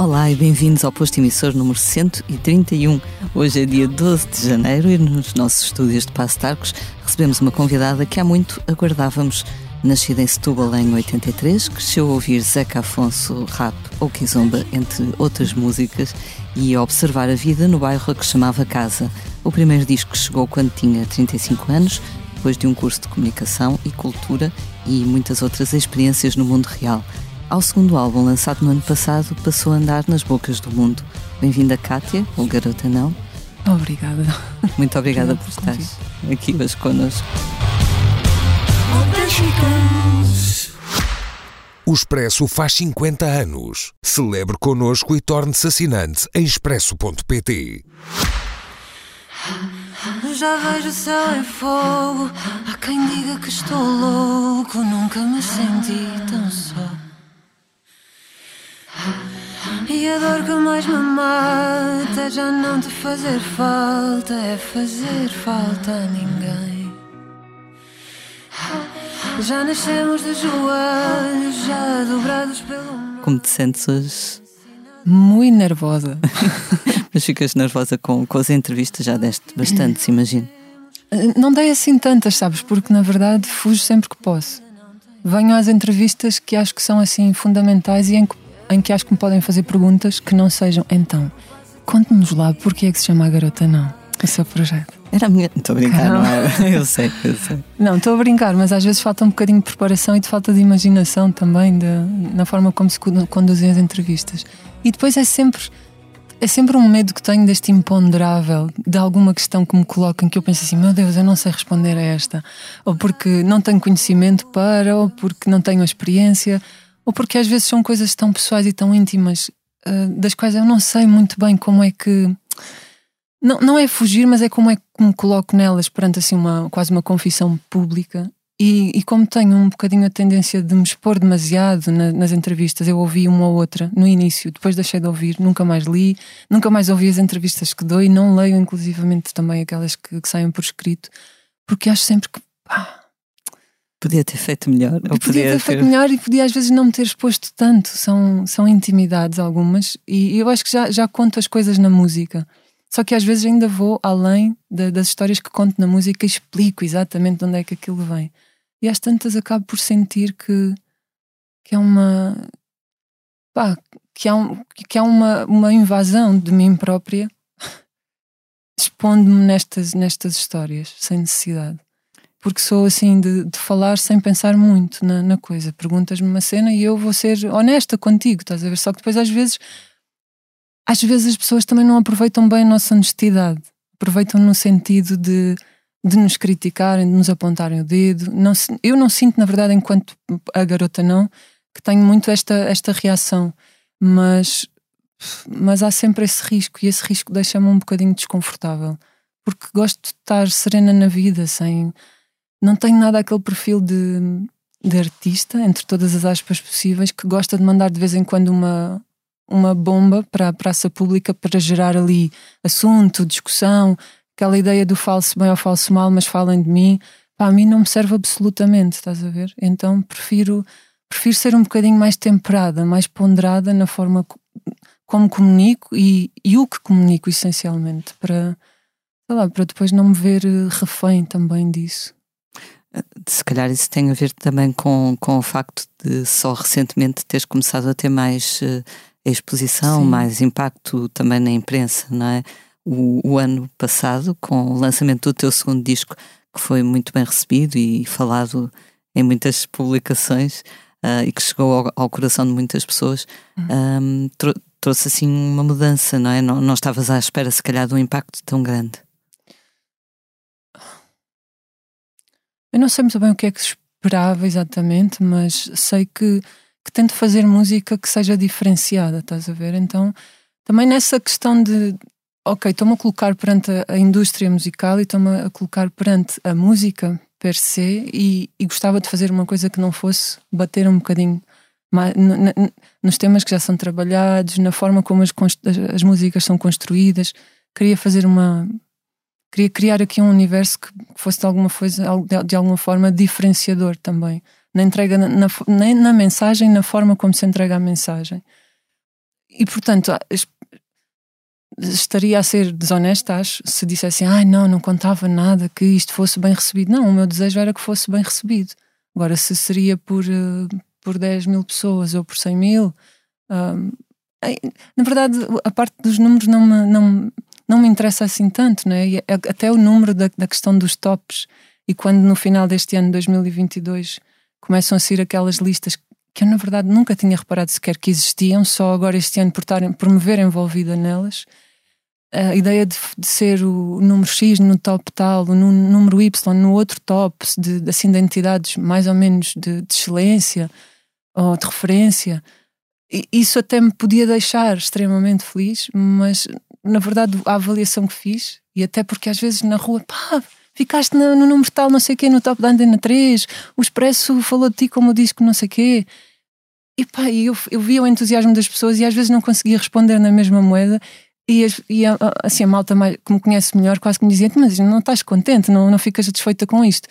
Olá e bem-vindos ao posto emissor número 131. Hoje é dia 12 de janeiro e nos nossos estúdios de Passo Tarcos recebemos uma convidada que há muito aguardávamos. Nascida em Setúbal em 83, cresceu a ouvir Zeca Afonso, rap ou kizomba, entre outras músicas, e a observar a vida no bairro a que chamava Casa. O primeiro disco chegou quando tinha 35 anos, depois de um curso de comunicação e cultura e muitas outras experiências no mundo real. Ao segundo álbum, lançado no ano passado, passou a andar nas bocas do mundo. Bem-vinda, Kátia, ou Garota Não. Obrigada. Muito obrigada por estar aqui hoje connosco. O Expresso faz 50 anos. Celebre connosco e torne-se assinante em expresso.pt. Já vejo o céu em fogo. Há quem diga que estou louco. Nunca me senti tão só. E a dor que mais me mata é já não te fazer falta, é fazer falta a ninguém. Já nascemos de joelhos, já dobrados pelo. Como te sentes hoje? Muito nervosa. Mas ficas nervosa com, com as entrevistas, já deste bastante, se imagino. Não dei assim tantas, sabes? Porque na verdade fujo sempre que posso. Venho às entrevistas que acho que são assim fundamentais e em que em que acho que me podem fazer perguntas que não sejam então, conte-nos lá porque é que se chama a Garota Não, o seu projeto. Era a minha. Estou a brincar, não, não é? Eu sei, eu sei. Não, estou a brincar, mas às vezes falta um bocadinho de preparação e de falta de imaginação também de, na forma como se conduzem as entrevistas. E depois é sempre. É sempre um medo que tenho deste imponderável, de alguma questão que me colocam que eu penso assim: meu Deus, eu não sei responder a esta. Ou porque não tenho conhecimento para, ou porque não tenho experiência ou porque às vezes são coisas tão pessoais e tão íntimas uh, das quais eu não sei muito bem como é que. Não, não é fugir, mas é como é que me coloco nelas perante assim uma, quase uma confissão pública. E, e como tenho um bocadinho a tendência de me expor demasiado na, nas entrevistas, eu ouvi uma ou outra no início, depois deixei de ouvir, nunca mais li, nunca mais ouvi as entrevistas que dou e não leio, inclusivamente, também aquelas que, que saem por escrito, porque acho sempre que. Pá, Podia ter feito melhor. Podia, podia ter, ter feito melhor e podia às vezes não me ter exposto tanto. São, são intimidades algumas. E eu acho que já, já conto as coisas na música. Só que às vezes ainda vou além de, das histórias que conto na música e explico exatamente de onde é que aquilo vem. E às tantas acabo por sentir que, que é uma. Pá, que há, um, que há uma, uma invasão de mim própria expondo-me nestas, nestas histórias, sem necessidade porque sou assim de, de falar sem pensar muito na, na coisa. Perguntas-me uma cena e eu vou ser honesta contigo, estás a ver? Só que depois às vezes, às vezes as pessoas também não aproveitam bem a nossa honestidade. Aproveitam no sentido de, de nos criticarem, de nos apontarem o dedo. Não, eu não sinto, na verdade, enquanto a garota não, que tenho muito esta, esta reação. Mas, mas há sempre esse risco e esse risco deixa-me um bocadinho desconfortável. Porque gosto de estar serena na vida, sem não tenho nada aquele perfil de, de artista, entre todas as aspas possíveis, que gosta de mandar de vez em quando uma, uma bomba para a praça pública para gerar ali assunto, discussão, aquela ideia do falso bem ou falso mal, mas falem de mim. Para a mim não me serve absolutamente, estás a ver? Então prefiro, prefiro ser um bocadinho mais temperada, mais ponderada na forma como comunico e, e o que comunico essencialmente, para, lá, para depois não me ver refém também disso. Se calhar isso tem a ver também com, com o facto de só recentemente teres começado a ter mais uh, exposição, Sim. mais impacto também na imprensa, não é? O, o, ano passado, com o lançamento do teu segundo disco, que foi muito bem recebido e falado em muitas publicações uh, e que chegou ao, ao, coração de muitas pessoas, uhum. um, trouxe assim uma mudança, não é? Não, não estavas à espera, se calhar, de um impacto tão grande. Eu não sei muito bem o que é que esperava exatamente, mas sei que, que tento fazer música que seja diferenciada, estás a ver? Então, também nessa questão de, ok, estou-me a colocar perante a, a indústria musical e estou-me a colocar perante a música per se e, e, gostava de fazer uma coisa que não fosse bater um bocadinho nos temas que já são trabalhados, na forma como as, as músicas são construídas. Queria fazer uma. Queria criar aqui um universo que fosse de alguma, coisa, de alguma forma diferenciador também. Na entrega, na, na, na mensagem, na forma como se entrega a mensagem. E portanto, estaria a ser desonesta, acho, se dissesse ai não, não contava nada que isto fosse bem recebido. Não, o meu desejo era que fosse bem recebido. Agora, se seria por, uh, por 10 mil pessoas ou por 100 mil, uh, na verdade, a parte dos números não me, não, não me interessa assim tanto, não é? Até o número da, da questão dos tops. E quando no final deste ano, 2022, começam a sair aquelas listas que eu, na verdade, nunca tinha reparado sequer que existiam, só agora este ano por, estar, por me ver envolvida nelas. A ideia de, de, ser o número X no top tal, o número Y no outro top, de, assim, de entidades mais ou menos de, de excelência ou de referência, isso até me podia deixar extremamente feliz, mas na verdade a avaliação que fiz, e até porque às vezes na rua, pá, ficaste no, no número tal, não sei o quê, no top da Antena 3, o Expresso falou de ti como disco não sei o quê. E pá, eu, eu via o entusiasmo das pessoas e às vezes não conseguia responder na mesma moeda e, e assim, a malta mais, que me conhece melhor quase que me dizia: Mas não estás contente, não, não ficas satisfeita com isto.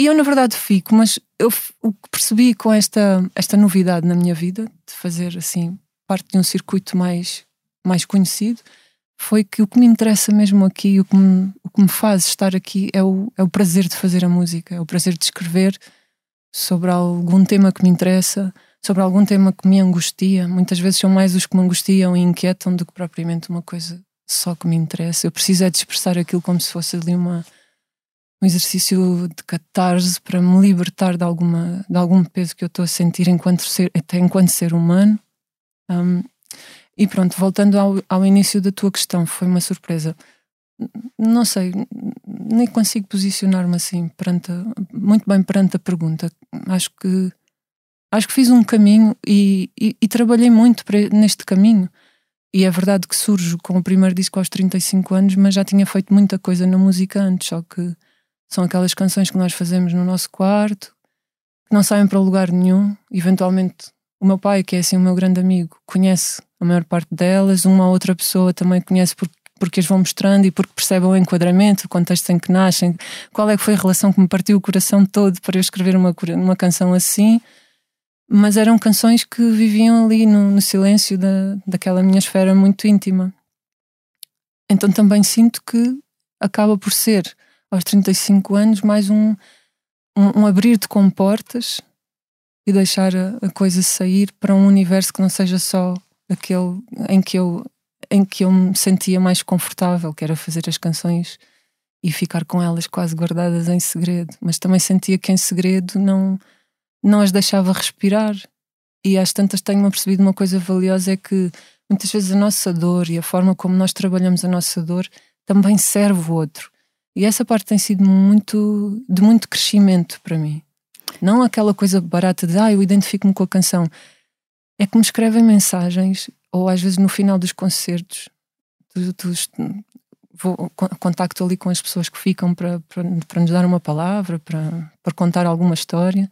E eu, na verdade, fico, mas eu, o que percebi com esta, esta novidade na minha vida, de fazer assim parte de um circuito mais, mais conhecido, foi que o que me interessa mesmo aqui, o que me, o que me faz estar aqui é o, é o prazer de fazer a música, é o prazer de escrever sobre algum tema que me interessa, sobre algum tema que me angustia. Muitas vezes são mais os que me angustiam e inquietam do que propriamente uma coisa só que me interessa. Eu preciso é de expressar aquilo como se fosse ali uma, um exercício de catarse para me libertar de, alguma, de algum peso que eu estou a sentir enquanto ser, até enquanto ser humano. Um, e pronto, voltando ao, ao início da tua questão, foi uma surpresa. Não sei, nem consigo posicionar-me assim perante, muito bem perante a pergunta. Acho que acho que fiz um caminho e, e, e trabalhei muito neste caminho. E é verdade que surjo com o primeiro disco aos 35 anos, mas já tinha feito muita coisa na música antes, só que são aquelas canções que nós fazemos no nosso quarto, que não saem para lugar nenhum. Eventualmente, o meu pai, que é assim o meu grande amigo, conhece a maior parte delas, uma ou outra pessoa também conhece porque, porque as vão mostrando e porque percebe o enquadramento, o contexto em que nascem, qual é que foi a relação que me partiu o coração todo para eu escrever uma, uma canção assim mas eram canções que viviam ali no, no silêncio da, daquela minha esfera muito íntima. Então também sinto que acaba por ser, aos 35 anos, mais um, um, um abrir de comportas e deixar a, a, coisa sair para um universo que não seja só aquele em que eu em que eu me sentia mais confortável, que era fazer as canções e ficar com elas quase guardadas em segredo, mas também sentia que em segredo não não as deixava respirar. E às tantas tenho-me percebido uma coisa valiosa: é que muitas vezes a nossa dor e a forma como nós trabalhamos a nossa dor também serve o outro. E essa parte tem sido muito de muito crescimento para mim. Não aquela coisa barata de ah, eu identifico-me com a canção. É que me escrevem mensagens, ou às vezes no final dos concertos, tu, tu, vou, contacto ali com as pessoas que ficam para, para, para nos dar uma palavra, para, para contar alguma história.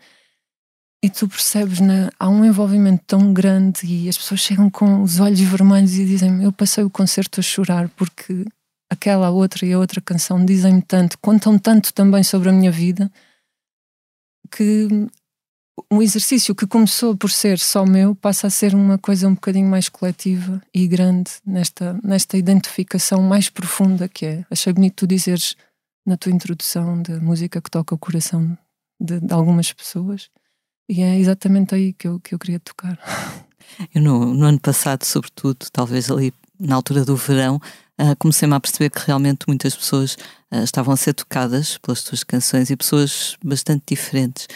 E tu percebes, né, há um envolvimento tão grande e as pessoas chegam com os olhos vermelhos e dizem Eu passei o concerto a chorar porque aquela outra e a outra canção dizem-me tanto, contam tanto também sobre a minha vida que um exercício que começou por ser só meu passa a ser uma coisa um bocadinho mais coletiva e grande nesta, nesta identificação mais profunda que é. Achei bonito tu dizeres na tua introdução da música que toca o coração de, de algumas pessoas e é exatamente aí que eu, que eu queria tocar. Eu no, no ano passado, sobretudo, talvez ali na altura do verão, uh, comecei-me a perceber que realmente muitas pessoas uh, estavam a ser tocadas pelas tuas canções e pessoas bastante diferentes.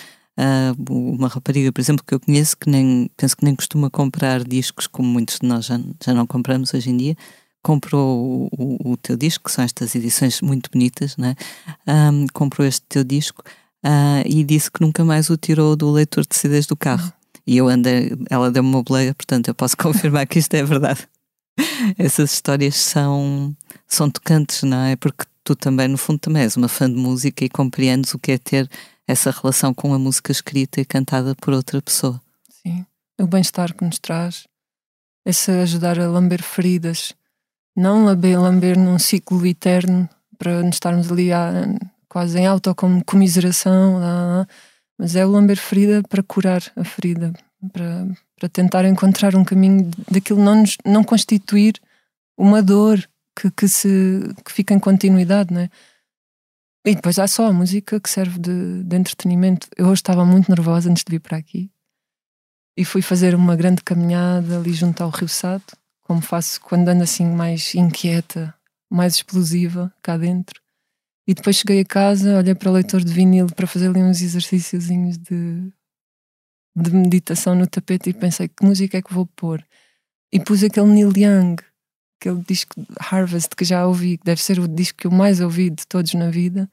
Uh, uma rapariga, por exemplo, que eu conheço, que nem penso que nem costuma comprar discos, como muitos de nós já, já não compramos hoje em dia, comprou o, o, teu disco, que são estas edições muito bonitas, né? Um, comprou este teu disco uh, e disse que nunca mais o tirou do leitor de CDs do carro. E eu andei, ela deu-me uma boleia, portanto eu posso confirmar que isto é verdade. Essas histórias são, são tocantes, não é? Porque tu também, no fundo, também és uma fã de música e compreendes o que é ter essa relação com a música escrita e cantada por outra pessoa. Sim. o bem-estar que nos traz, esse ajudar a lamber feridas, não lamber, lamber num ciclo eterno para nos estarmos ali a, quase em autocomiseração, mas é o lamber ferida para curar a ferida, para, para tentar encontrar um caminho daquilo não, nos, não constituir uma dor que, que, se, que fica em continuidade, não é? E depois há só a música que serve de, de entretenimento. Eu hoje estava muito nervosa antes de vir para aqui e fui fazer uma grande caminhada ali junto ao Rio Sado, como faço quando ando assim mais inquieta, mais explosiva cá dentro. E depois cheguei a casa, olhei para o leitor de vinil para fazer ali uns exercíciozinhos de, de meditação no tapete e pensei que música é que vou pôr. E pus aquele Neil Young, aquele disco Harvest que já ouvi, que deve ser o disco que eu mais ouvi de todos na vida,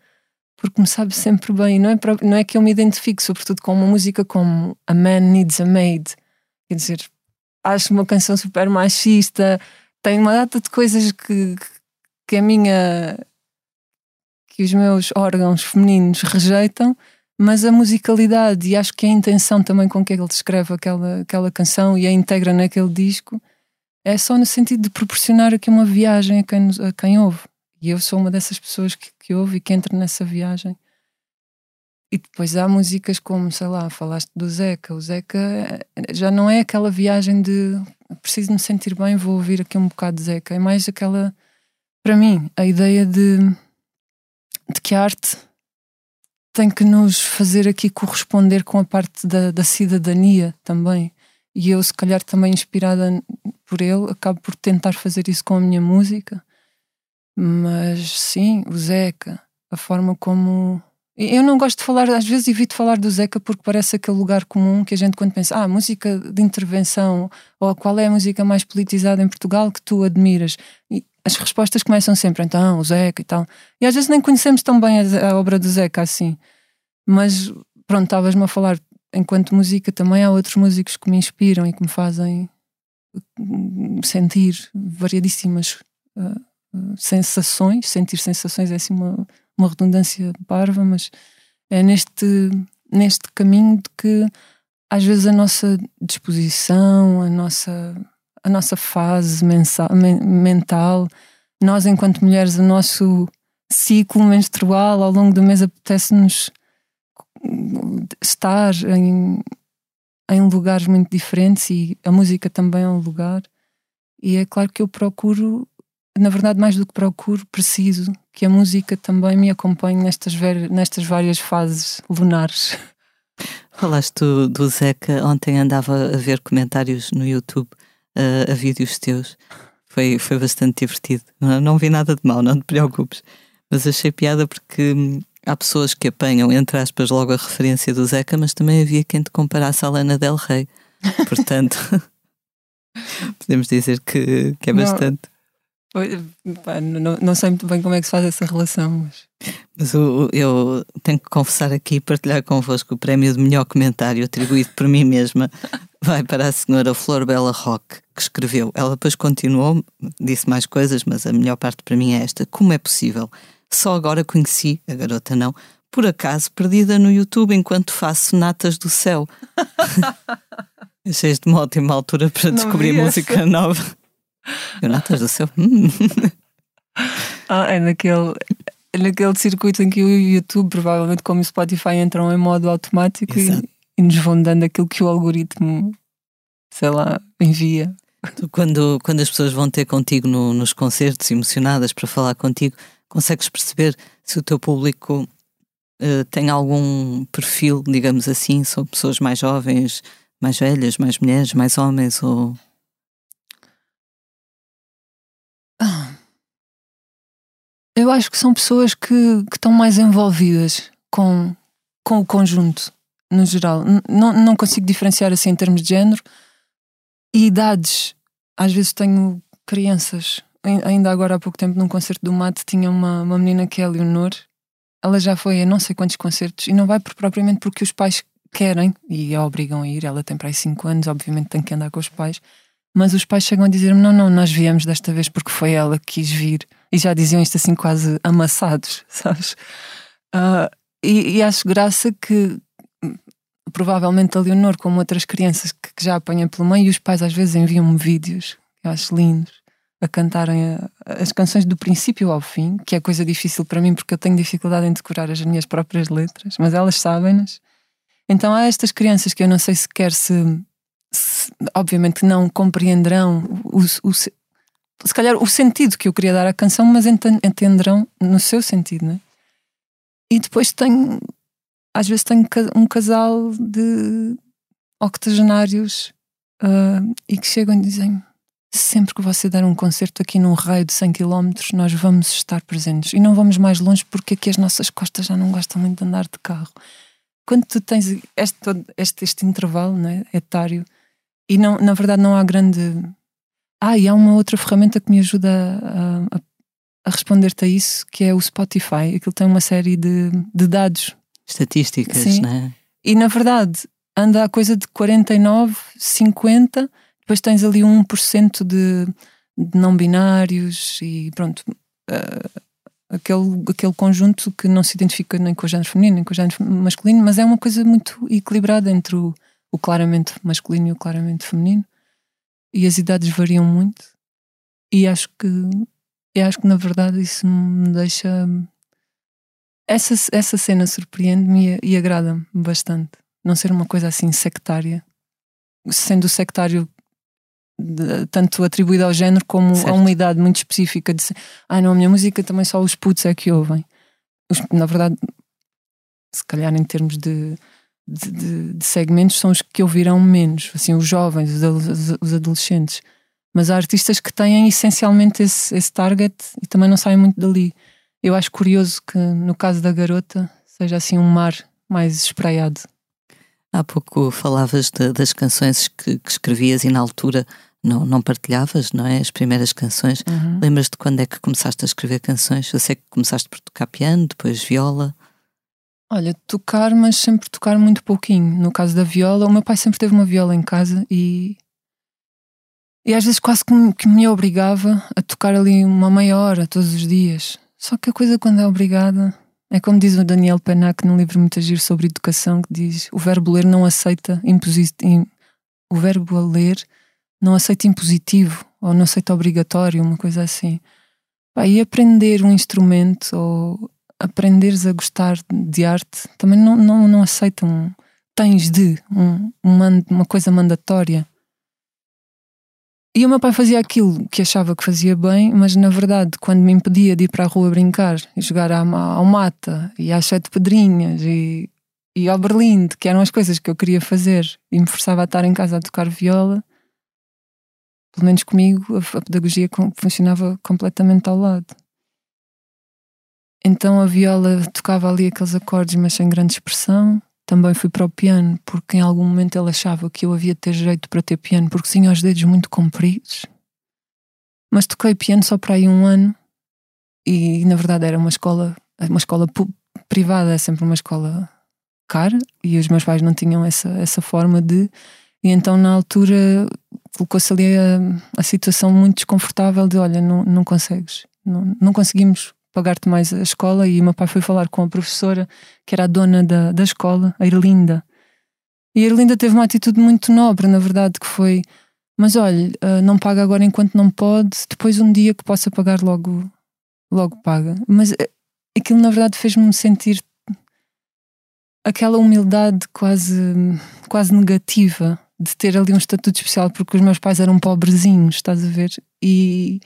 porque me sabe sempre bem. Não é, não é que eu me identifique, sobretudo, com uma música como A Man Needs a Maid. Quer dizer, acho uma canção super machista, tem uma data de coisas que, que a minha. que os meus órgãos femininos rejeitam, mas a musicalidade e acho que a intenção também com que ele descreve aquela, aquela canção e a integra naquele disco é só no sentido de proporcionar aqui uma viagem a quem, a quem ouve. E eu sou uma dessas pessoas que, que ouve e que entra nessa viagem. E depois há músicas como, sei lá, falaste do Zeca. O Zeca eh, já não é aquela viagem de preciso me sentir bem, vou ouvir aqui um bocado de Zeca. É mais aquela, para mim, a ideia de, de que a arte tem que nos fazer aqui corresponder com a parte da, da cidadania também. E eu, se calhar, também inspirada por ele, acabo por tentar fazer isso com a minha música. Mas sim, o Zeca, a forma como. Eu não gosto de falar, às vezes evito falar do Zeca porque parece aquele lugar comum que a gente, quando pensa, ah, música de intervenção, ou qual é a música mais politizada em Portugal que tu admiras? E as respostas começam sempre, então, o Zeca e tal. E às vezes nem conhecemos tão bem a, a obra do Zeca assim. Mas pronto, estavas-me a falar enquanto música, também há outros músicos que me inspiram e que me fazem hum, sentir variadíssimas uh, sensações. Sentir sensações é assim uma, uma redundância parva, mas é neste, neste caminho de que às vezes a nossa disposição, a nossa, a nossa fase mensal, mental, nós enquanto mulheres, o nosso ciclo menstrual ao longo do mês apetece-nos estar em, em lugares muito diferentes e a música também é um lugar. E é claro que eu procuro, na verdade, mais do que procuro, preciso que a música também me acompanhe nestas, nestas várias fases lunares. Falaste do, do Zeca, ontem andava a ver comentários no YouTube uh, a vídeos teus. Foi, foi bastante divertido. Não, não vi nada de mal, não te preocupes. Mas achei piada porque hum, há pessoas que apanham, entre aspas, logo a referência do Zeca, mas também havia quem te comparasse a Lana Del Rey. Portanto, podemos dizer que, que é bastante. Não, não, não, sei muito bem como é que se faz essa relação. Mas, mas eu, eu tenho que confessar aqui e partilhar convosco o prémio de melhor comentário atribuído por mim mesma vai para a senhora Flor Bela Roque, que escreveu. Ela depois continuou, disse mais coisas, mas a melhor parte para mim é esta. Como é possível só agora conheci, a garota não, por acaso perdida no YouTube enquanto faço natas do céu. Achei de uma ótima altura para descobrir música nova. Eu, natas do céu. Hum. ah, é naquele, é naquele circuito em que o YouTube, provavelmente como o Spotify, entram em modo automático e, e, nos vão dando aquilo que o algoritmo, sei lá, envia. Tu, quando, quando as pessoas vão ter contigo no, nos concertos, emocionadas para falar contigo, consegues perceber se o teu público uh, tem algum perfil, digamos assim, são pessoas mais jovens, mais velhas, mais mulheres, mais homens ou ah. eu acho que são pessoas que, que estão mais envolvidas com, com o conjunto, no geral. não, não consigo diferenciar assim em termos de género. E idades. Às vezes tenho crianças ainda agora há pouco tempo num concerto do Mate tinha uma, uma menina que é a Leonor. Ela já foi a não sei quantos concertos e não vai por, propriamente porque os pais querem e a obrigam a ir, ela tem para aí 5 anos obviamente tem que andar com os pais. Mas os pais chegam a dizer-me não, não, nós viemos desta vez porque foi ela que quis vir. E já diziam isto assim quase amassados, sabes? Uh, e, e acho graça que provavelmente a Leonor, como outras crianças que, já apanha pelo meio, e os pais às vezes enviam-me vídeos, eu acho lindos, a cantarem as canções do princípio ao fim, que é coisa difícil para mim porque eu tenho dificuldade em decorar as minhas próprias letras, mas elas sabem-nas. Então há estas crianças que eu não sei sequer se, se obviamente não compreenderão o, o, se calhar o sentido que eu queria dar à canção, mas entenderão no seu sentido, né? E depois tenho, às vezes tenho um casal de octogenários uh, e que chegam e dizem sempre que você der um concerto aqui num raio de 100 km, nós vamos estar presentes. E não vamos mais longe porque aqui as nossas costas já não gostam muito de andar de carro. Quando tu tens este, este, este intervalo né, etário, e não, na verdade não há grande. Ah, e há uma outra ferramenta que me ajuda a, a, a responder-te a isso, que é o Spotify. Aquilo tem uma série de, de dados. Estatísticas, Sim. né? E na verdade anda a coisa de 49, 50 depois tens ali um 1% de, de não binários e pronto. Uh, aquele, aquele conjunto que não se identifica nem com o género feminino nem com o género masculino, mas é uma coisa muito equilibrada entre o, o claramente masculino e o claramente feminino. E as idades variam muito. E acho que, eu acho que na verdade isso me deixa. Essa, essa cena surpreende-me e, e agrada-me bastante. Não ser uma coisa assim sectária. Sendo sectário de, tanto atribuída ao género como certo. a uma idade muito específica de ah não, a minha música também só os putos é que ouvem. Os, na verdade, se calhar em termos de, de, de, segmentos são os que ouvirão menos, assim, os jovens, os, os adolescentes. Mas há artistas que têm essencialmente esse, esse target e também não saem muito dali. Eu acho curioso que no caso da garota seja assim um mar mais espraiado. Há pouco falavas de, das canções que, que, escrevias e na altura não, não partilhavas, não é? As primeiras canções. Uhum. Lembras de quando é que começaste a escrever canções? Eu sei que começaste por tocar piano, depois viola. Olha, tocar, mas sempre tocar muito pouquinho. No caso da viola, o meu pai sempre teve uma viola em casa e. E às vezes quase que me, que me obrigava a tocar ali uma meia hora todos os dias. Só que a coisa quando é obrigada é como diz o Daniel Penac num livro muito agir sobre educação, que diz o verbo ler não aceita impositivo. O verbo a ler não aceita impositivo ou não aceita obrigatório, uma coisa assim. e aprender um instrumento ou aprenderes a gostar de arte também não, não, não aceitam. Tens de um, uma, coisa mandatória. E o meu pai fazia aquilo que achava que fazia bem, mas na verdade, quando me impedia de ir para a rua brincar e jogar ao mata e às sete pedrinhas e, e ao berlinde, que eram as coisas que eu queria fazer, e me forçava a estar em casa a tocar viola, pelo menos comigo, a, a pedagogia funcionava completamente ao lado. Então a viola tocava ali aqueles acordes, mas sem grande expressão. Também fui para o piano, porque em algum momento ele achava que eu havia de ter jeito para ter piano, porque tinha os dedos muito compridos. Mas toquei piano só para aí um ano, e na verdade era uma escola, uma escola privada, é sempre uma escola cara, e os meus pais não tinham essa, essa forma de. E então na altura colocou-se ali a, a situação muito desconfortável de olha, não, não consegues, não, não conseguimos pagar-te mais a escola. E o meu pai foi falar com a professora, que era a dona da, da escola, a Irlinda. E a Irlinda teve uma atitude muito nobre, na verdade, que foi: Mas olha, ah, não paga agora enquanto não pode, depois um dia que possa pagar, logo, logo paga. Mas eh, aquilo, na verdade, fez-me sentir aquela humildade quase, quase negativa de ter ali um estatuto especial porque os meus pais eram pobrezinhos, estás a ver? E,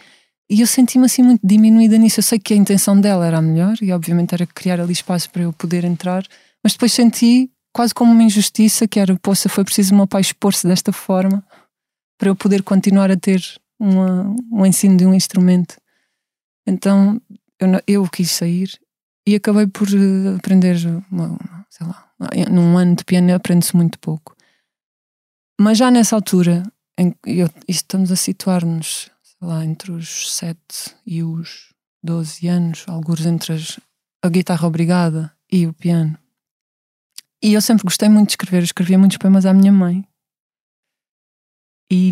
e eu senti-me assim muito diminuída nisso. Eu sei que a intenção dela era a melhor e, obviamente, era criar ali espaço para eu poder entrar, mas depois senti quase como uma injustiça que era, poça, foi preciso o meu pai expor-se desta forma para eu poder continuar a ter uma, um ensino de um instrumento. Então eu, eu quis sair e acabei por eh, aprender, uma, sei lá, num ano de piano aprende-se muito pouco. Mas já nessa altura, em, eu, estamos a situar-nos lá entre os 7 e os 12 anos, alguns entre as, a guitarra obrigada e o piano. E eu sempre gostei muito de escrever, escrevia muitos poemas à minha mãe. E,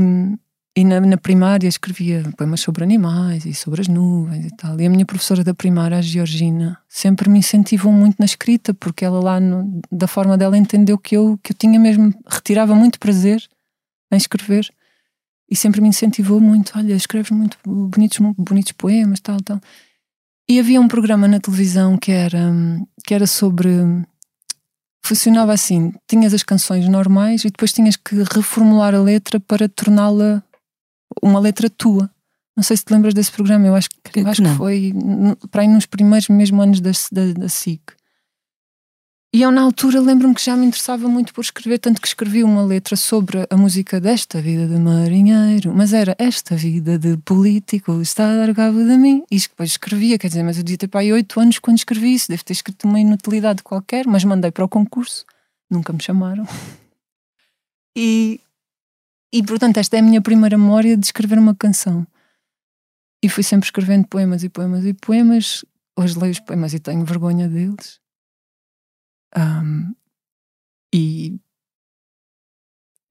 E na, na, primária escrevia poemas sobre animais e sobre as nuvens e tal. E a minha professora da primária, a Georgina, sempre me incentivou muito na escrita, porque ela lá, no, da forma dela, entendeu que eu, que eu tinha mesmo, retirava muito prazer em escrever. E sempre me incentivou muito: olha, escreves muito bonitos, bonitos poemas, tal, tal. E havia um programa na televisão que era, que era sobre. Funcionava assim: tinhas as canções normais e depois tinhas que reformular a letra para torná-la uma letra tua. Não sei se te lembras desse programa, eu acho que, eu acho que foi para aí nos primeiros mesmo anos da, da, da SIC. E eu, na altura, lembro-me que já me interessava muito por escrever, tanto que escrevi uma letra sobre a música desta vida de marinheiro, mas era esta vida de político, está a dar cabo de mim. E depois escrevia, quer dizer, mas eu devia ter para aí oito anos quando escrevi isso, deve ter escrito uma inutilidade qualquer, mas mandei para o concurso, nunca me chamaram. E e portanto, esta é a minha primeira memória de escrever uma canção. E fui sempre escrevendo poemas e poemas e poemas. Hoje leio os poemas e tenho vergonha deles. Um, e,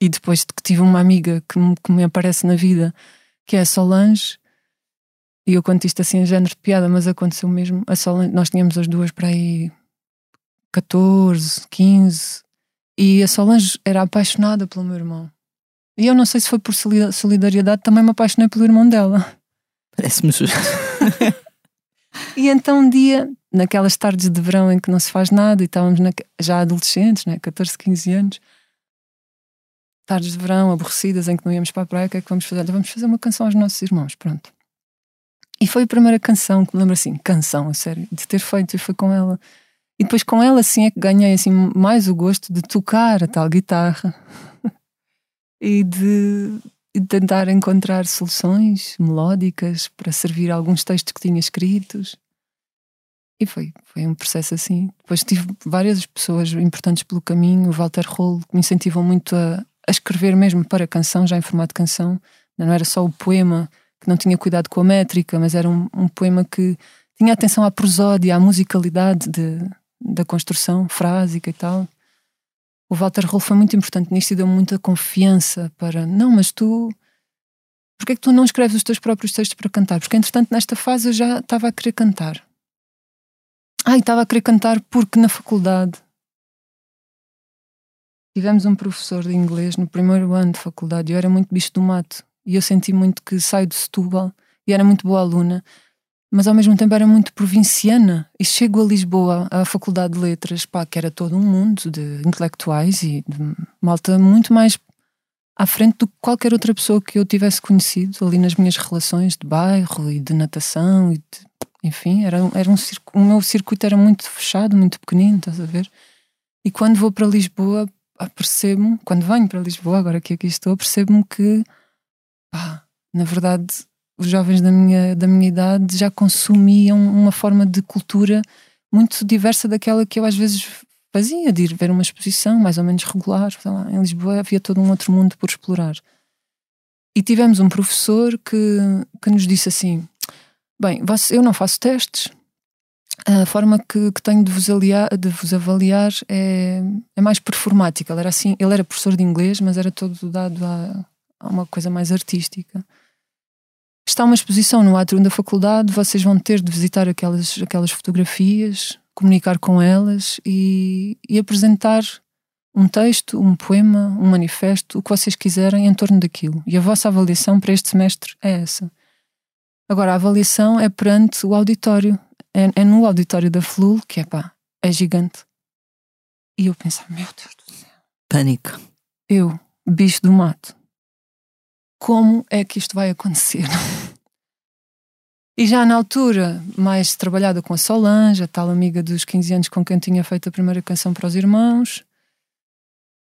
e depois de que tive uma amiga que me, que me aparece na vida, que é a Solange, e eu conto isto assim em género de piada, mas aconteceu mesmo. A Solange, nós tínhamos as duas para aí 14, 15, e a Solange era apaixonada pelo meu irmão. E eu não sei se foi por solidariedade, também me apaixonei pelo irmão dela. Parece-me justo. e então um dia, naquelas tardes de verão em que não se faz nada e estávamos na, já adolescentes, né, 14, 15 anos, tardes de verão aborrecidas em que não íamos para a praia, o que é que vamos fazer? Vamos fazer uma canção aos nossos irmãos, pronto. E foi a primeira canção que me lembro assim, canção, a sério, de ter feito e foi com ela. E depois com ela assim é que ganhei assim mais o gosto de tocar a tal guitarra e de, tentar encontrar soluções melódicas para servir alguns textos que tinha escritos. E foi, foi um processo assim. Depois tive várias pessoas importantes pelo caminho, o Walter Rolo, que me incentivam muito a, a escrever mesmo para canção, já em formato de canção. Não era só o poema que não tinha cuidado com a métrica, mas era um, um poema que tinha atenção à prosódia, à musicalidade de, da construção frásica e tal o Walter Rolo foi muito importante nisto e deu-me muita confiança para, não, mas tu, porque é que tu não escreves os teus próprios textos para cantar? Porque entretanto nesta fase eu já estava a querer cantar. Ah, e estava a querer cantar porque na faculdade tivemos um professor de inglês no primeiro ano de faculdade e eu era muito bicho do mato e eu senti muito que saio de Setúbal e era muito boa aluna mas ao mesmo tempo era muito provinciana. E chego a Lisboa, à Faculdade de Letras, pá, que era todo um mundo de intelectuais e de malta muito mais à frente do que qualquer outra pessoa que eu tivesse conhecido ali nas minhas relações de bairro e de natação e de, enfim, era, era um o meu circuito era muito fechado, muito pequenino, estás a ver? E quando vou para Lisboa, percebo-me, quando venho para Lisboa, agora que aqui estou, percebo-me que, pá, na verdade, os jovens da minha, da minha idade já consumiam uma forma de cultura muito diversa daquela que eu às vezes fazia, de ir ver uma exposição mais ou menos regular. Lá, em Lisboa havia todo um outro mundo por explorar. E tivemos um professor que, que nos disse assim: Bem, eu não faço testes, a forma que, que tenho de vos, aliar, de vos avaliar é, é mais performática. Ele era, assim, ele era professor de inglês, mas era todo dado a, a uma coisa mais artística. Está uma exposição no atrium da faculdade, vocês vão ter de visitar aquelas, aquelas fotografias, comunicar com elas e, e apresentar um texto, um poema, um manifesto, o que vocês quiserem em torno daquilo. E a vossa avaliação para este semestre é essa. Agora, a avaliação é perante o auditório. É, é no auditório da FLUL, que é pá, é gigante. E eu penso, meu Deus do céu. Pânico. Eu, bicho do mato como é que isto vai acontecer? E já na altura, mais trabalhada com a Solange, a tal amiga dos 15 anos com quem tinha feito a primeira canção para os irmãos,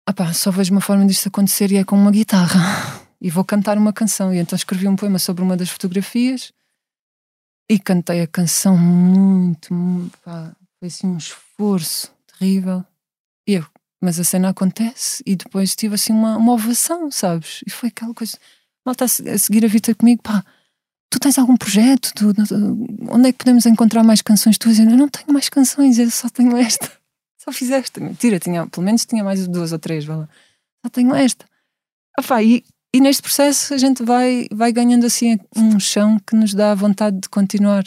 opá, só vejo uma forma disto acontecer e é com uma guitarra. E vou cantar uma canção. E então escrevi um poema sobre uma das fotografias e cantei a canção muito, muito foi assim um esforço terrível. E eu mas a cena acontece e depois tive assim uma, uma ovação, sabes? E foi aquela coisa. Malta a seguir a vida comigo, pá, tu tens algum projeto? Tu, onde é que podemos encontrar mais canções? Tu dizendo, eu não tenho mais canções, eu só tenho esta. Só fizeste. Mentira, tinha, pelo menos tinha mais duas ou três, vá lá. Só tenho esta. Ah, pá, e, e neste processo a gente vai, vai ganhando assim um chão que nos dá vontade de continuar.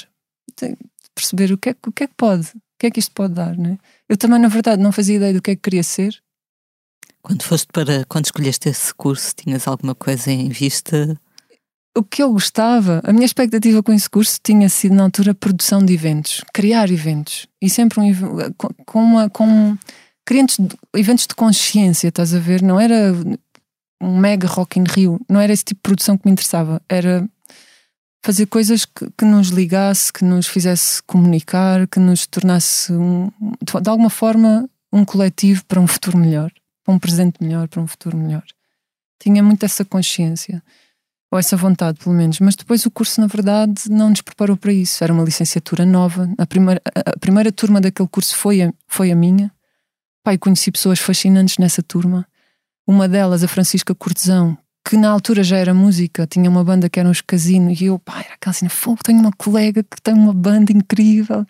De perceber o que, é, o que é que pode, o que é que isto pode dar, né? Eu também, na verdade, não fazia ideia do que é que queria ser. Quando foste para, quando escolheste esse curso, tinhas alguma coisa em vista? O que eu gostava, a minha expectativa com esse curso tinha sido na altura produção de eventos, criar eventos e sempre um, com, com uma com clientes, eventos de consciência, estás a ver? Não era um mega Rock in Rio, não era esse tipo de produção que me interessava, era fazer coisas que, que nos ligasse, que nos fizesse comunicar, que nos tornasse um, de alguma forma um coletivo para um futuro melhor para um presente melhor, para um futuro melhor. Tinha muito essa consciência, ou essa vontade, pelo menos. Mas depois o curso, na verdade, não nos preparou para isso. Era uma licenciatura nova. A primeira, a primeira turma daquele curso foi a, foi a minha. Pai, conheci pessoas fascinantes nessa turma. Uma delas, a Francisca Cortesão, que na altura já era música, tinha uma banda que era uns Casino, e eu, pai, era aquela assim, fogo, tenho uma colega que tem uma banda incrível.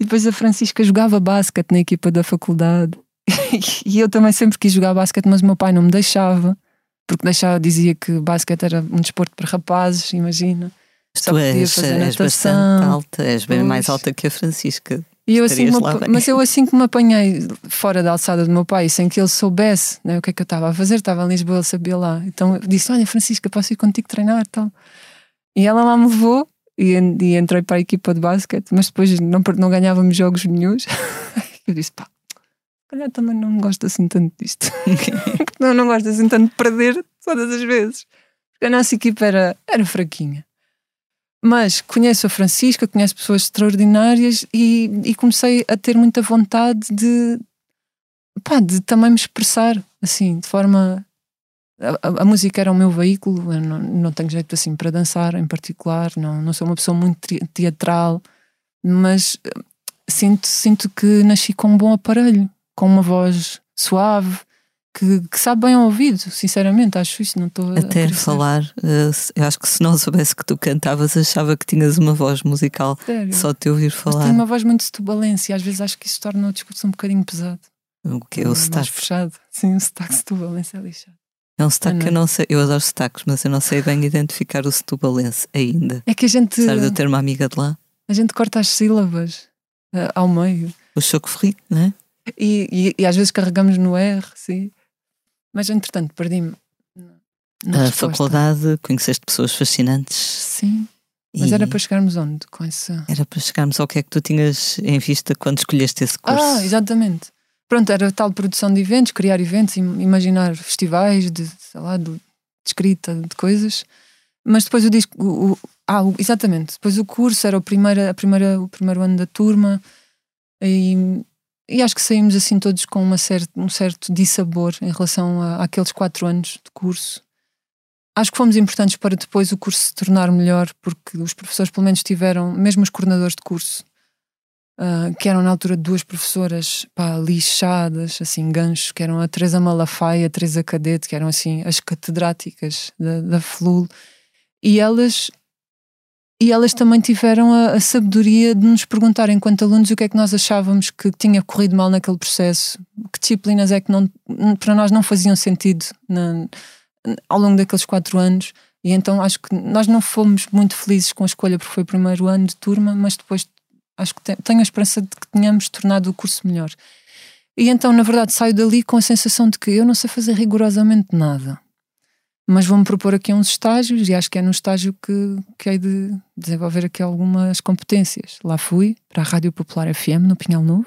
E depois a Francisca jogava basquete na equipa da faculdade. e eu também sempre quis jogar basquete, mas o meu pai não me deixava, porque deixava, dizia que basquete era um desporto para rapazes, imagina. Só tu és, és bastante alta, és bem pois. mais alta que a Francisca. E eu assim, mas eu assim que me apanhei fora da alçada do meu pai, sem que ele soubesse né, o que é que eu estava a fazer, estava em Lisboa, ele sabia lá. Então eu disse: Olha, Francisca, posso ir contigo treinar? Tal. E ela lá me levou e, e entrei para a equipa de basquete, mas depois não, não ganhávamos jogos nenhums. eu disse: Pá, calhar também não gosto assim tanto disto. não, não gosto assim tanto de perder todas as vezes. Porque a nossa equipa era, era fraquinha. Mas conheço a Francisca, conheço pessoas extraordinárias e, e comecei a ter muita vontade de, pá, de também me expressar, assim, de forma. A, a, música era o meu veículo, eu não, não tenho jeito assim para dançar em particular, não, não sou uma pessoa muito teatral, mas eh, sinto, sinto que nasci com um bom aparelho com uma voz suave, que, que, sabe bem ao ouvido, sinceramente, acho isso, não estou Até a falar, uh, eu acho que se não soubesse que tu cantavas, achava que tinhas uma voz musical Sério? só te ouvir falar. Mas tenho uma voz muito setubalense e às vezes acho que isso torna o discurso um bocadinho pesado. O que é o sotaque? fechado. Sim, o sotaque setubalense é lixado. É um sotaque que eu não sei, eu adoro sotaques, mas eu não sei bem identificar o setubalense ainda. É que a gente. Apesar de eu ter uma amiga de lá. A gente corta as sílabas uh, ao meio. O choco frio, não é? E, e, e, às vezes carregamos no R, sim. Mas entretanto perdi-me. Na, faculdade, conheceste pessoas fascinantes. Sim. Mas era para chegarmos onde com essa. Era para chegarmos ao que é que tu tinhas em vista quando escolheste esse curso. Ah, exatamente. Pronto, era tal produção de eventos, criar eventos, imaginar festivais de, sei lá, de, de escrita, de coisas. Mas depois o disco. O, o, ah, o, exatamente. Depois o curso era o primeiro, a primeira, o primeiro ano da turma. E e acho que saímos assim todos com uma certa, um certo dissabor em relação a, àqueles quatro anos de curso. Acho que fomos importantes para depois o curso se tornar melhor, porque os professores, pelo menos, tiveram, mesmo os coordenadores de curso, uh, que eram na altura duas professoras pá, lixadas, assim, ganchos, que eram a Teresa Malafaia e a Teresa Cadete, que eram assim as catedráticas da, da FLUL, e elas e elas também tiveram a, a, sabedoria de nos perguntar, enquanto alunos, o que é que nós achávamos que tinha corrido mal naquele processo, que disciplinas é que não, para nós não faziam sentido na, ao longo daqueles quatro anos. E então acho que nós não fomos muito felizes com a escolha, porque foi o primeiro ano de turma, mas depois acho que tenho a esperança de que tenhamos tornado o curso melhor. E então, na verdade, saio dali com a sensação de que eu não sei fazer rigorosamente nada mas vou-me propor aqui uns estágios e acho que é no estágio que, que hei de desenvolver aqui algumas competências. Lá fui para a Rádio Popular FM no Pinhal Novo,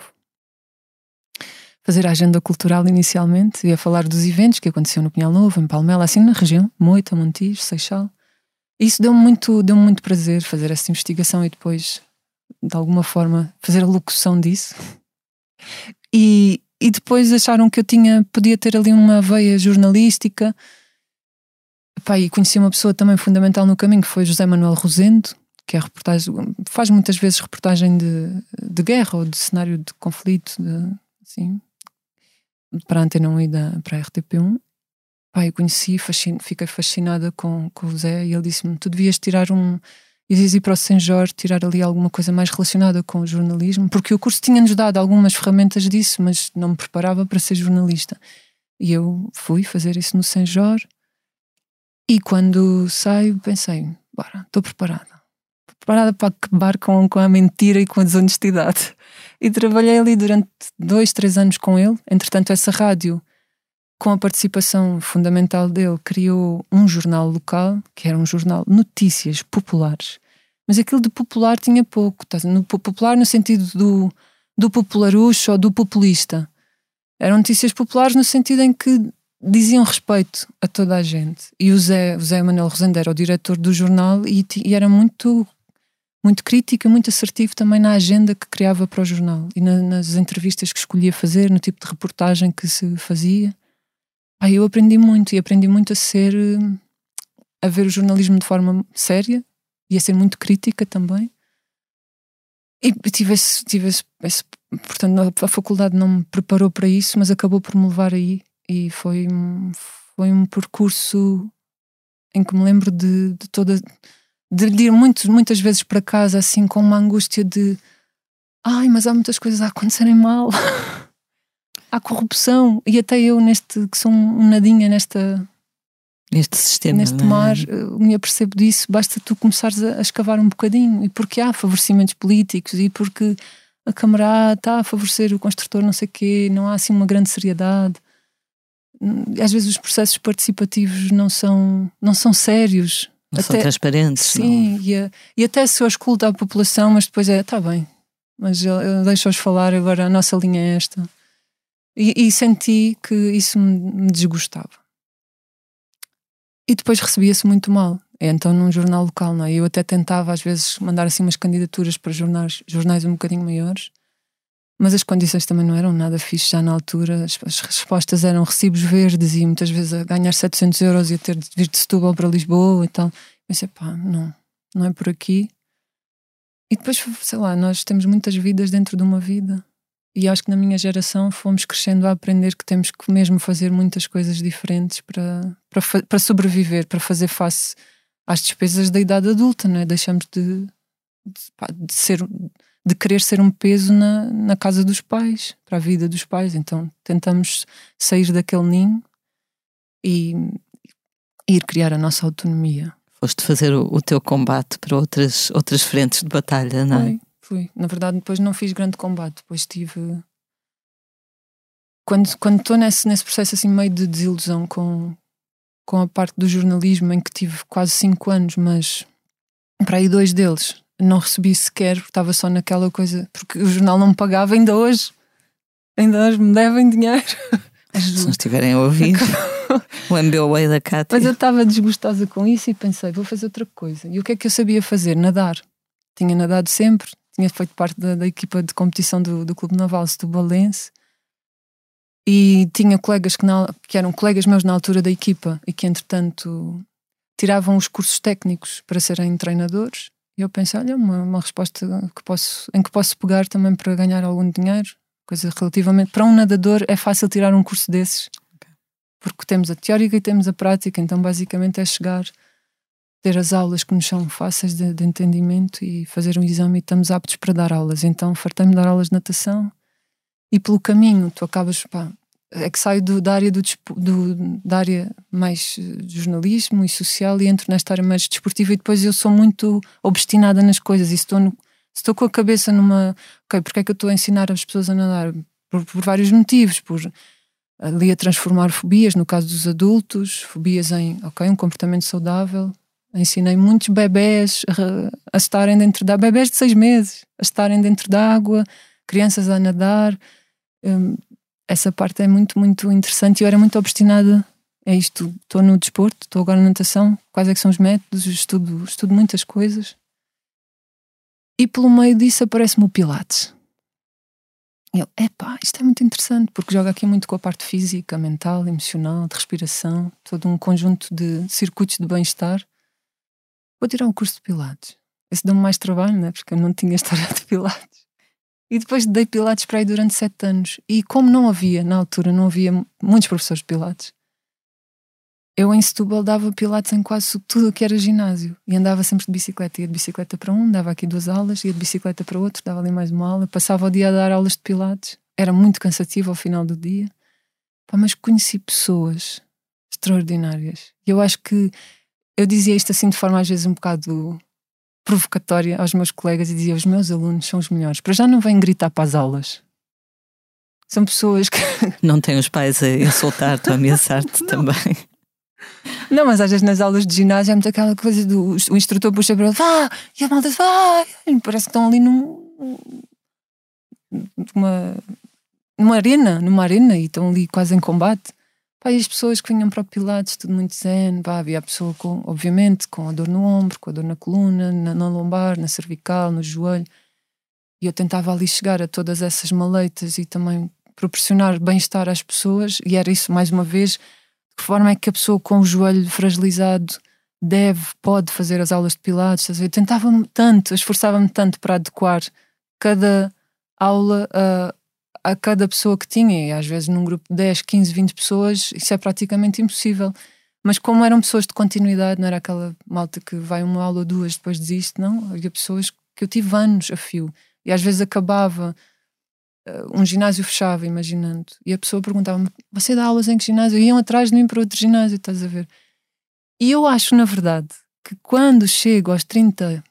fazer a agenda cultural inicialmente e a falar dos eventos que aconteciam no Pinhal Novo, em Palmela, assim na região, Moita, Montijo, Seixal. Isso deu-me muito, deu muito prazer fazer essa investigação e depois, de alguma forma, fazer a locução disso. E, e depois acharam que eu tinha, podia ter ali uma veia jornalística Pá, e conheci uma pessoa também fundamental no caminho, que foi José Manuel Rosendo, que é reportagem, faz muitas vezes reportagem de, de guerra ou de cenário de conflito, de, assim, para a Antena 1 e da, para a RTP1. Pá, eu conheci, fascin, fiquei fascinada com, com o José e ele disse-me: Tu devias tirar um. Devias ir para o Senjor, tirar ali alguma coisa mais relacionada com o jornalismo, porque o curso tinha-nos dado algumas ferramentas disso, mas não me preparava para ser jornalista. E eu fui fazer isso no Senjor E quando saio, pensei: bora, estou preparada. Preparada para acabar com, com a mentira e com a desonestidade. E trabalhei ali durante dois, três anos com ele. Entretanto, essa rádio, com a participação fundamental dele, criou um jornal local, que era um jornal Notícias Populares. Mas aquilo de popular tinha pouco. Tá? No popular, no sentido do, do popularucho ou do populista. Eram notícias populares no sentido em que diziam respeito a toda a gente. E o Zé, o Zé Manuel Rosendo era o diretor do jornal e, e era muito muito crítico e muito assertivo também na agenda que criava para o jornal e na, nas entrevistas que escolhia fazer, no tipo de reportagem que se fazia. Aí eu aprendi muito e aprendi muito a ser a ver o jornalismo de forma séria e a ser muito crítica também. E tive esse, tive esse, esse portanto, a faculdade não me preparou para isso, mas acabou por me levar aí e foi, foi um percurso em que me lembro de, de toda de ir muito, muitas vezes para casa assim com uma angústia de ai, mas há muitas coisas a acontecerem mal. há corrupção e até eu neste que sou um nadinha nesta neste sistema neste é? mar me apercebo disso basta tu começares a, a, escavar um bocadinho e porque há favorecimentos políticos e porque a Câmara está a favorecer o construtor não sei quê não há assim uma grande seriedade às vezes os processos participativos não são não são sérios não até, são transparentes. Sim, não. E, a, e até se eu escuto a população, mas depois é, está bem, mas eu, eu deixo-os falar, agora a nossa linha é esta. E, e senti que isso me, desgostava. E depois recebia-se muito mal. Então, num jornal local, não é? Eu até tentava, às vezes, mandar assim umas candidaturas para jornais, jornais um bocadinho maiores, mas as condições também não eram nada fixe já na altura. As, as respostas eram recibos verdes e muitas vezes a ganhar 700 euros e a ter de vir de Setúbal para Lisboa e tal. Pensei, pá, não, não é por aqui. E depois, sei lá, nós temos muitas vidas dentro de uma vida. E acho que na minha geração fomos crescendo a aprender que temos que mesmo fazer muitas coisas diferentes para, para, para sobreviver, para fazer face às despesas da idade adulta, não é? Deixamos de, de, de ser de querer ser um peso na, na casa dos pais, para a vida dos pais. Então tentamos sair daquele ninho e ir criar a nossa autonomia. Foste fazer o, o teu combate para outras, outras frentes de batalha, não é? Fui, fui. Na verdade, depois não fiz grande combate, depois tive. Quando estou nesse, nesse processo assim meio de desilusão com, com a parte do jornalismo, em que tive quase cinco anos, mas para aí dois deles não recebi sequer, estava só naquela coisa, porque o jornal não me pagava ainda hoje. Ainda hoje me devem dinheiro. Se não estiverem a ouvir, o MBA da Cátia. Mas eu estava desgostosa com isso e pensei, vou fazer outra coisa. E o que é que eu sabia fazer? Nadar. Tinha nadado sempre, tinha feito parte da, da equipa de competição do, do Clube Naval Setubalense e tinha colegas que, na, que eram colegas meus na altura da equipa e que entretanto tiravam os cursos técnicos para serem treinadores e eu pensei, olha, uma, uma resposta que posso, em que posso pegar também para ganhar algum dinheiro. Coisa relativamente. Para um nadador é fácil tirar um curso desses. Porque temos a teórica e temos a prática, então basicamente é chegar, ter as aulas que nos são fáceis de, de entendimento e fazer um exame e estamos aptos para dar aulas. Então fartei-me dar aulas de natação e pelo caminho tu acabas, pá, é que saio do, da área do, do, da área mais de jornalismo e social e entro nesta área mais desportiva e depois eu sou muito obstinada nas coisas e estou, no, estou com a cabeça numa ok, porque é que eu estou a ensinar as pessoas a nadar? Por, por, vários motivos, por ali a transformar fobias, no caso dos adultos, fobias em ok, um comportamento saudável. Ensinei muitos bebés a, a estarem dentro da bebés de seis meses, a estarem dentro da água, crianças a nadar. Um, essa parte é muito, muito interessante. Eu era muito obstinada é isto. Estou no desporto, estou agora na natação. Quais é que são os métodos? Estudo, estudo muitas coisas. E pelo meio disso aparece-me o Pilates. E eu, epá, isto é muito interessante, porque joga aqui muito com a parte física, mental, emocional, de respiração, todo um conjunto de circuitos de bem-estar. Vou tirar um curso de Pilates. Esse deu-me mais trabalho, né? porque eu não tinha história de Pilates. E depois dei Pilates para aí durante sete anos. E como não havia, na altura, não havia muitos professores de Pilates, eu em Setúbal dava Pilates em quase tudo o que era ginásio. E andava sempre de bicicleta. Ia de bicicleta para um, dava aqui duas aulas, ia de bicicleta para outro, dava ali mais uma aula. Passava o dia a dar aulas de Pilates. Era muito cansativo ao final do dia. Pá, mas conheci pessoas extraordinárias. E eu acho que eu dizia isto assim de forma às vezes um bocado provocatória aos meus colegas e dizia: os meus alunos são os melhores. Para já não vêm gritar para as aulas. São pessoas que. Não têm os pais a insultar-te, a ameaçar-te também. Não, mas às vezes nas aulas de ginásio é muito aquela coisa do o instrutor puxa para ele, vá, e a malta vai. Parece que estão ali num. numa. numa arena, numa arena e estão ali quase em combate. Pá, e as pessoas que vinham para o Pilates, tudo muito zen, pá, havia a pessoa com, obviamente, com a dor no ombro, com a dor na coluna, na, na lombar, na cervical, no joelho. E eu tentava ali chegar a todas essas maleitas e também proporcionar bem-estar às pessoas, e era isso, mais uma vez, de que forma é que a pessoa com o joelho fragilizado deve, pode fazer as aulas de Pilates. Eu tentava-me tanto, esforçava-me tanto para adequar cada aula a a cada pessoa que tinha, e às vezes num grupo de 10, 15, 20 pessoas, isso é praticamente impossível. Mas como eram pessoas de continuidade, não era aquela malta que vai uma aula ou duas depois desiste, não. Havia pessoas que eu tive anos a fio. E às vezes acabava, eh, um ginásio fechava, imaginando. E a pessoa perguntava-me: Você dá aulas em que ginásio? E iam atrás de mim para outro ginásio, estás a ver? E eu acho, na verdade, que quando chego aos 30,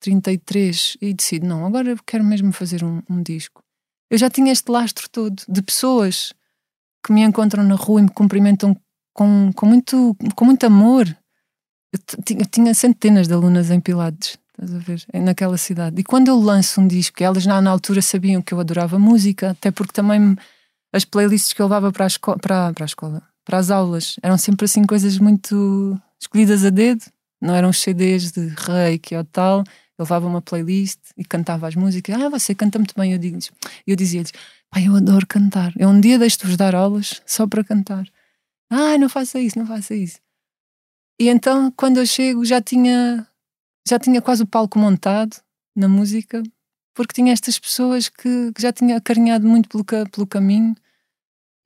33 e decido: Não, agora eu quero mesmo fazer um, um disco eu já tinha este lastro todo de pessoas que me encontram na rua e me cumprimentam com, com, muito, com muito amor. Eu, eu tinha centenas de alunas em Pilates, estás a ver, naquela cidade. E quando eu lanço um disco, elas na, na altura sabiam que eu adorava música, até porque também as playlists que eu levava para a, esco para, para a escola, para as aulas, eram sempre assim coisas muito escolhidas a dedo, não eram CDs de reiki ou tal, eu levava uma playlist e cantava as músicas. Ah, você canta muito bem. Eu, digo eu dizia-lhes, pai, eu adoro cantar. Eu um dia deixo-vos dar aulas só para cantar. Ah, não faça isso, não faça isso. E então, quando eu chego, já tinha, já tinha quase o palco montado na música, porque tinha estas pessoas que, que já tinha acarinhado muito pelo, pelo caminho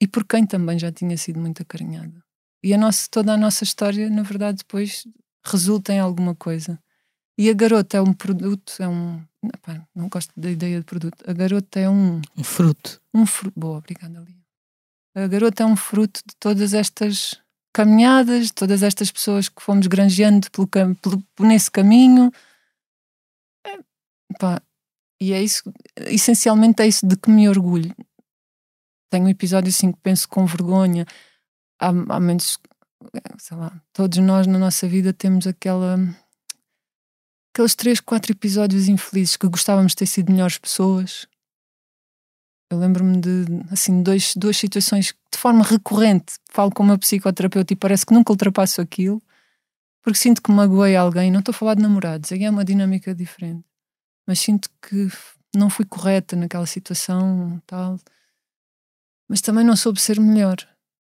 e por quem também já tinha sido muito acarinhada. E a nossa, toda a nossa história, na verdade, depois resulta em alguma coisa. E a garota é um produto, é um. Epá, não gosto da ideia de produto. A garota é um. Um fruto. Um fruto. Boa, obrigada, Lia. A garota é um fruto de todas estas caminhadas, de todas estas pessoas que fomos granjeando pelo, pelo, nesse caminho. É, e é isso, essencialmente é isso de que me orgulho. Tenho um episódio assim que penso com vergonha. Há, há menos, sei lá, todos nós na nossa vida temos aquela aqueles três, quatro episódios infelizes que gostávamos de ter sido melhores pessoas. Eu lembro-me de assim, dois, duas situações que, de forma recorrente, falo com meu psicoterapeuta e parece que nunca ultrapasso aquilo, porque sinto que magoei alguém. Não estou a falar de namorados, aí é uma dinâmica diferente, mas sinto que não fui correta naquela situação, tal. Mas também não soube ser melhor.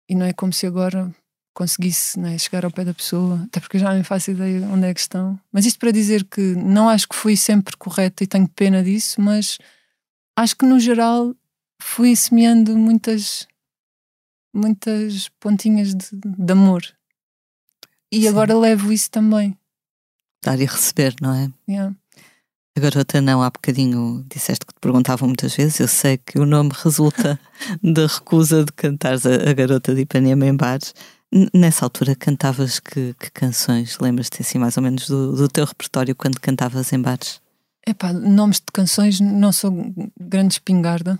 E não é como se agora conseguisse né, chegar ao pé da pessoa, até porque eu já nem faço ideia onde é que estão. Mas isto para dizer que não acho que fui sempre correta e tenho pena disso, mas acho que no geral fui semeando muitas muitas pontinhas de, de amor. E Sim. agora levo isso também. Dar e receber, não é? Yeah. A garota não, há bocadinho disseste que te perguntavam muitas vezes. Eu sei que o nome resulta da recusa de cantares a, a garota de Ipanema em bares. Nessa altura cantavas que, que canções? Lembras-te assim mais ou menos do, do, teu repertório quando cantavas em bares? Epá, nomes de canções não sou grande espingarda,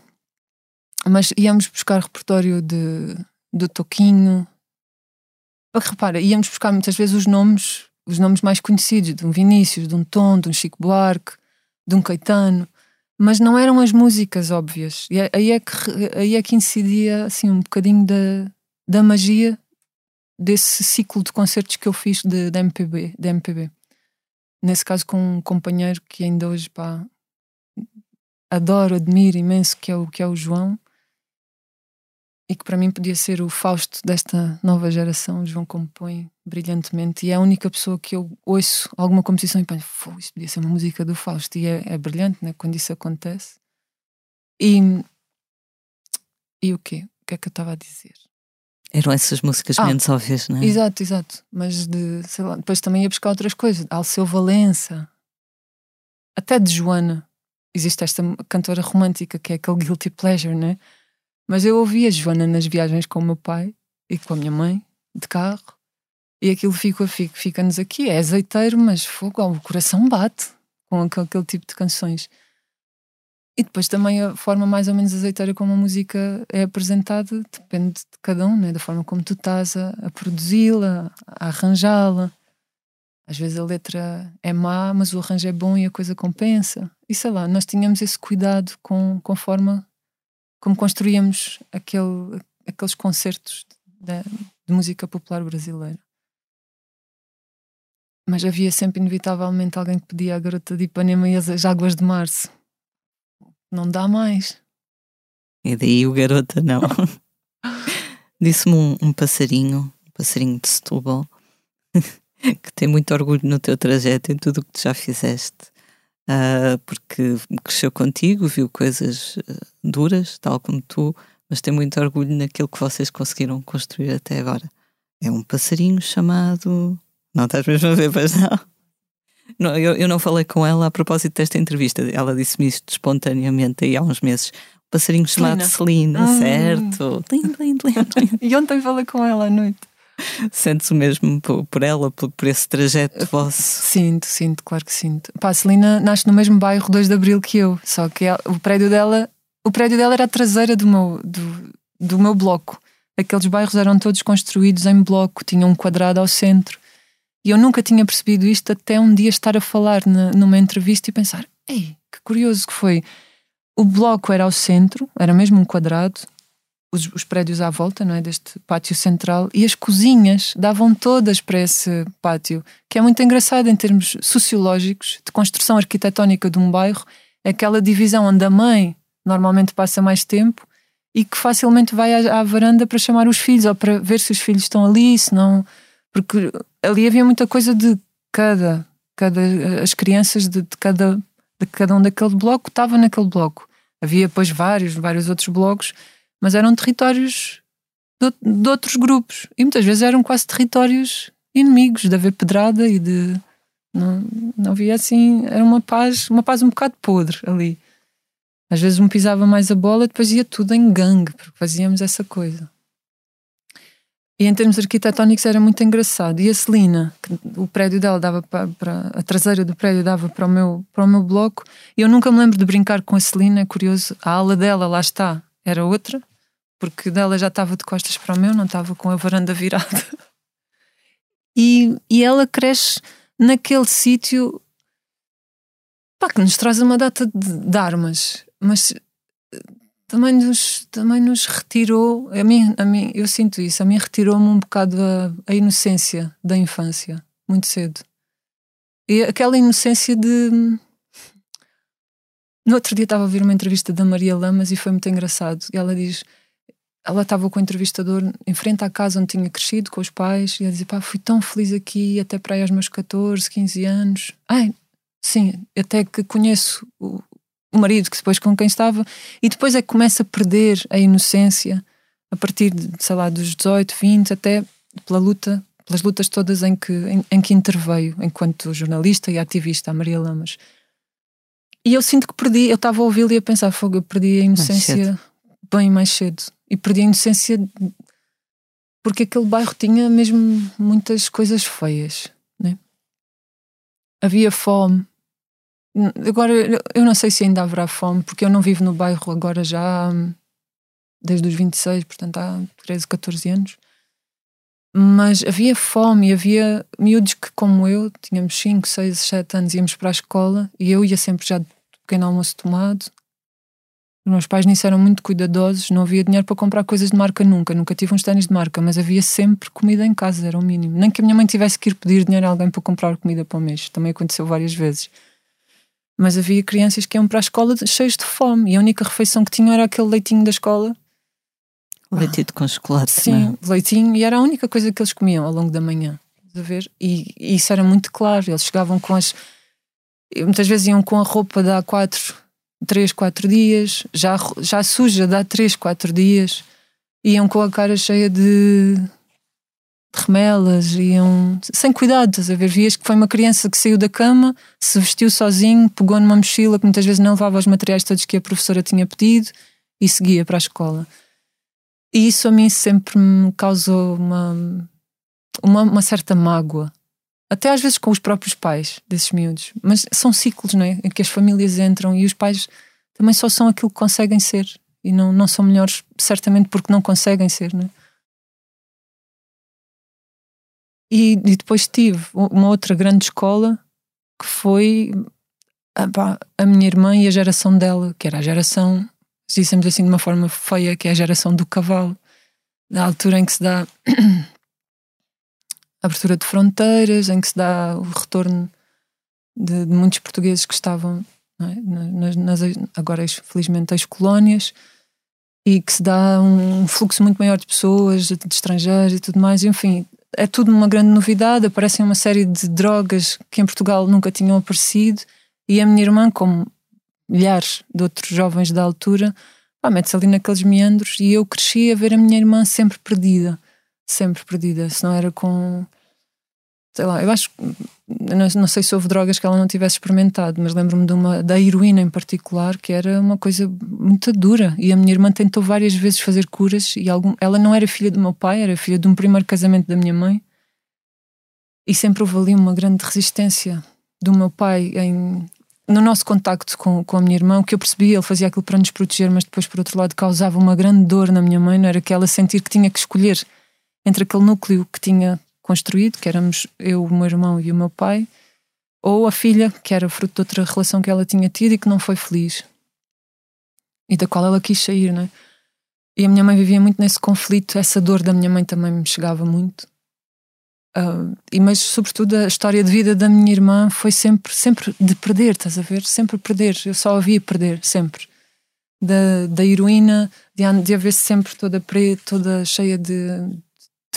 mas íamos buscar repertório de, do Toquinho. Repara, íamos buscar muitas vezes os nomes, os nomes mais conhecidos, de um Vinícius, de um Tom, de um Chico Buarque, de um Caetano, mas não eram as músicas óbvias. E é, aí é que, aí é que incidia assim, um bocadinho da, da magia desse ciclo de concertos que eu fiz de, de, MPB, de MPB. Nesse caso com um companheiro que ainda hoje pá, adoro, admiro imenso, que é, o, que é o João, e que para mim podia ser o Fausto desta nova geração. O João compõe brilhantemente e é a única pessoa que eu ouço alguma composição e penso, isso podia ser uma música do Fausto. E é, é brilhante né, quando isso acontece. E, e o quê? O que é que eu estava a dizer? Eram essas músicas ah, menos óbvias, não é? Exato, exato. Mas de, sei lá, depois também ia buscar outras coisas. Alceu Valença, até de Joana. Existe esta cantora romântica que é aquele guilty pleasure, né? Mas eu ouvia Joana nas viagens com o meu pai e com a minha mãe, de carro. E aquilo fica, fica, fica-nos aqui, é azeiteiro, mas fogo, o coração bate com aquele, aquele tipo de canções. E depois também a forma mais ou menos azeiteira como a música é apresentada depende de cada um, né? da forma como tu estás a, a produzi-la, a arranjá-la. Às vezes a letra é má, mas o arranjo é bom e a coisa compensa. E sei lá, nós tínhamos esse cuidado com, com forma como construíamos aquele, aqueles concertos de, de música popular brasileira. Mas havia sempre, inevitavelmente, alguém que pedia a garota de Ipanema e as águas de março não dá mais. E daí o garota não. Disse-me um, um, passarinho, um passarinho de Setúbal, que tem muito orgulho no teu trajeto, em tudo o que tu já fizeste. Uh, porque cresceu contigo, viu coisas uh, duras, tal como tu, mas tem muito orgulho naquilo que vocês conseguiram construir até agora. É um passarinho chamado. Não estás mesmo a ver, pois não? Não, eu, eu não falei com ela a propósito desta entrevista. Ela disse-me isto espontaneamente aí há uns meses. Um passarinho chamado Celina, hum. certo? Lindo, lindo, lindo. e ontem falei com ela à noite. Sentes o mesmo por, por ela, por, por, esse trajeto vosso? Sinto, sinto, claro que sinto. Pá, a Celina nasce no mesmo bairro 2 de Abril que eu, só que ela, o prédio dela o prédio dela era a traseira do meu, do, do meu bloco. Aqueles bairros eram todos construídos em bloco, tinham um quadrado ao centro. E eu nunca tinha percebido isto até um dia estar a falar na, numa entrevista e pensar: ei, que curioso que foi. O bloco era ao centro, era mesmo um quadrado, os, os, prédios à volta, não é? Deste pátio central, e as cozinhas davam todas para esse pátio, que é muito engraçado em termos sociológicos, de construção arquitetónica de um bairro, aquela divisão onde a mãe normalmente passa mais tempo e que facilmente vai à, à varanda para chamar os filhos ou para ver se os filhos estão ali, se não porque ali havia muita coisa de cada, cada as crianças de, de cada, de cada um daquele bloco estavam naquele bloco. Havia depois vários, vários outros blocos, mas eram territórios de, de outros grupos e muitas vezes eram quase territórios inimigos, de haver pedrada e de não, não havia assim, era uma paz, uma paz um bocado podre ali. Às vezes um pisava mais a bola e depois ia tudo em gangue, porque fazíamos essa coisa. E em termos arquitetónicos era muito engraçado. E a Celina, o prédio dela dava para, para, a traseira do prédio dava para o meu para o meu bloco. E eu nunca me lembro de brincar com a Celina, é curioso. A ala dela lá está, era outra, porque dela já estava de costas para o meu, não estava com a varanda virada. E, e ela cresce naquele sítio que nos traz uma data de, de armas, mas também nos, também nos retirou, a mim, a mim, eu sinto isso, a mim retirou-me um bocado a, a, inocência da infância, muito cedo. E aquela inocência de. No outro dia estava a ouvir uma entrevista da Maria Lamas e foi muito engraçado. E ela diz: ela estava com o entrevistador em frente à casa onde tinha crescido, com os pais, e ela dizia: pá, fui tão feliz aqui até para aí aos meus 14, 15 anos. Ai, sim, até que conheço o marido que depois com quem estava, e depois é que começa a perder a inocência a partir de, sei lá, dos 18, 20, até pela luta, pelas lutas todas em que, em, em que interveio enquanto jornalista e ativista, a Maria Lamas. E eu sinto que perdi, eu estava a ouvi-lo e a pensar, fogo, eu perdi a inocência mais bem mais cedo. E perdi a inocência porque aquele bairro tinha mesmo muitas coisas feias. Né? Havia fome, Agora, eu não sei se ainda haverá fome, porque eu não vivo no bairro agora já hum, desde os 26, portanto há 13, 14 anos. Mas havia fome, havia miúdos que, como eu, tínhamos 5, 6, 7 anos, íamos para a escola e eu ia sempre já de pequeno almoço tomado. Os meus pais nisso eram muito cuidadosos, não havia dinheiro para comprar coisas de marca nunca, nunca tive uns ténis de marca, mas havia sempre comida em casa, era o mínimo. Nem que a minha mãe tivesse que ir pedir dinheiro a alguém para comprar comida para o mês, também aconteceu várias vezes. Mas havia crianças que iam para a escola cheios de fome e a única refeição que tinham era aquele leitinho da escola. Leitinho com chocolate, Sim? É? leitinho, e era a única coisa que eles comiam ao longo da manhã. A ver? E, e, isso era muito claro. Eles chegavam com as. Muitas vezes iam com a roupa de há 4, 3, 4 dias, já, já suja de há 3, 4 dias, iam com a cara cheia de remelas, iam sem cuidado, estás a ver? Vias que foi uma criança que saiu da cama, se vestiu sozinho, pegou numa mochila que muitas vezes não levava os materiais todos que a professora tinha pedido e seguia para a escola. E isso a mim sempre me causou uma. uma, uma certa mágoa. Até às vezes com os próprios pais desses miúdos. Mas são ciclos, não é? Em que as famílias entram e os pais também só são aquilo que conseguem ser. E não, não são melhores, certamente porque não conseguem ser, não é? E, e depois tive uma outra grande escola que foi a, a minha irmã e a geração dela, que era a geração, dissemos assim de uma forma feia, que é a geração do cavalo, da altura em que se dá a abertura de fronteiras, em que se dá o retorno de, de muitos portugueses que estavam é? nas, nas, agora felizmente as colónias e que se dá um fluxo muito maior de pessoas, de, estrangeiros e tudo mais, enfim, é tudo uma grande novidade, aparecem uma série de drogas que em Portugal nunca tinham aparecido e a minha irmã, como milhares de outros jovens da altura, mete-se ali naqueles meandros e eu cresci a ver a minha irmã sempre perdida, sempre perdida, se não era com sei lá, eu acho não, não sei se houve drogas que ela não tivesse experimentado, mas lembro-me de uma da heroína em particular, que era uma coisa muito dura. E a minha irmã tentou várias vezes fazer curas e algum, ela não era filha do meu pai, era filha de um primeiro casamento da minha mãe. E sempre houve ali uma grande resistência do meu pai em, no nosso contacto com, com a minha irmã. O que eu percebi, ele fazia aquilo para nos proteger, mas depois, por outro lado, causava uma grande dor na minha mãe, não era que ela sentir que tinha que escolher entre aquele núcleo que tinha construído, que éramos eu, o meu irmão e o meu pai, ou a filha, que era fruto de outra relação que ela tinha tido e que não foi feliz. E da qual ela quis sair, né? E a minha mãe vivia muito nesse conflito, essa dor da minha mãe também me chegava muito. Uh, e mas sobretudo a história de vida da minha irmã foi sempre sempre de perder, estás a ver? Sempre perder. Eu só a via perder, sempre. Da, da heroína, de, de haver sempre toda preta, toda cheia de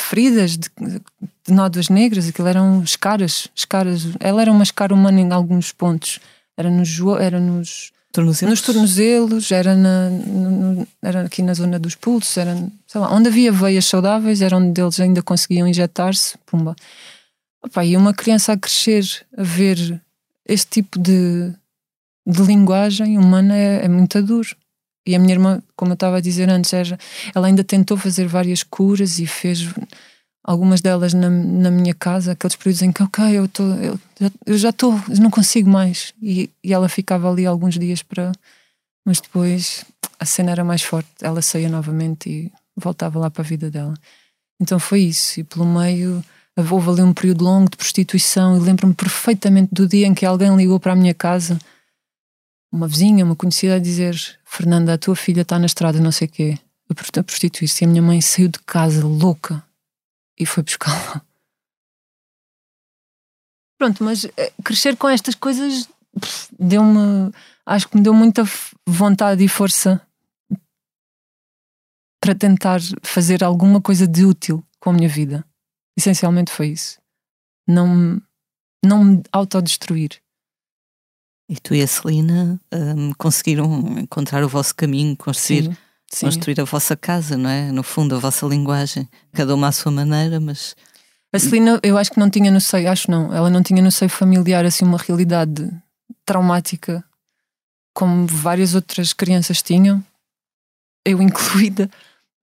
feridas, de, de nódoas negras, aquilo eram escaras, escaras. Ela era uma escara humana em alguns pontos. Era nos, era nos tornozelos, nos tornozelos era, na, no, era aqui na zona dos pulsos, era, sei lá, onde havia veias saudáveis, era onde eles ainda conseguiam injetar-se. Pumba. Opa, e uma criança a crescer, a ver este tipo de, de linguagem humana é, é muito duro. E a minha irmã, como eu estava a dizer antes, ela ainda tentou fazer várias curas e fez algumas delas na, na minha casa, aqueles períodos em que, ok, eu, tô, eu, eu já estou, não consigo mais. E, e ela ficava ali alguns dias para. Mas depois a cena era mais forte, ela saía novamente e voltava lá para a vida dela. Então foi isso. E pelo meio houve ali um período longo de prostituição e lembro-me perfeitamente do dia em que alguém ligou para a minha casa uma vizinha, uma conhecida a dizer Fernanda, a tua filha está na estrada, não sei o quê, a prostituir-se. E a minha mãe saiu de casa louca e foi buscá-la. Pronto, mas eh, crescer com estas coisas deu-me, acho que me deu muita vontade e força para tentar fazer alguma coisa de útil com a minha vida. Essencialmente foi isso. Não, não me autodestruir. E tu e a Celina um, conseguiram encontrar o vosso caminho, construir, sim, sim. construir a vossa casa, não é? No fundo, a vossa linguagem, cada uma à sua maneira, mas. A Celina, eu acho que não tinha no seio, acho não, ela não tinha no seio familiar assim uma realidade traumática como várias outras crianças tinham, eu incluída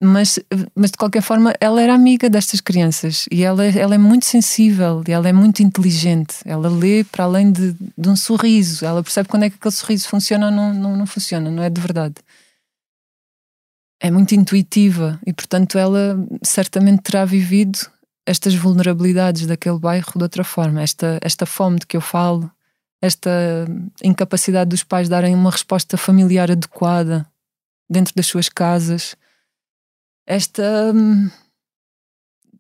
mas, mas de qualquer forma ela era amiga destas crianças e ela, ela é muito sensível e ela é muito inteligente. Ela lê para além de, de um sorriso, ela percebe quando é que aquele sorriso funciona ou não, não, não funciona, não é de verdade. É muito intuitiva e, portanto, ela certamente terá vivido estas vulnerabilidades daquele bairro de outra forma. Esta, esta fome de que eu falo, esta incapacidade dos pais darem uma resposta familiar adequada dentro das suas casas esta hum,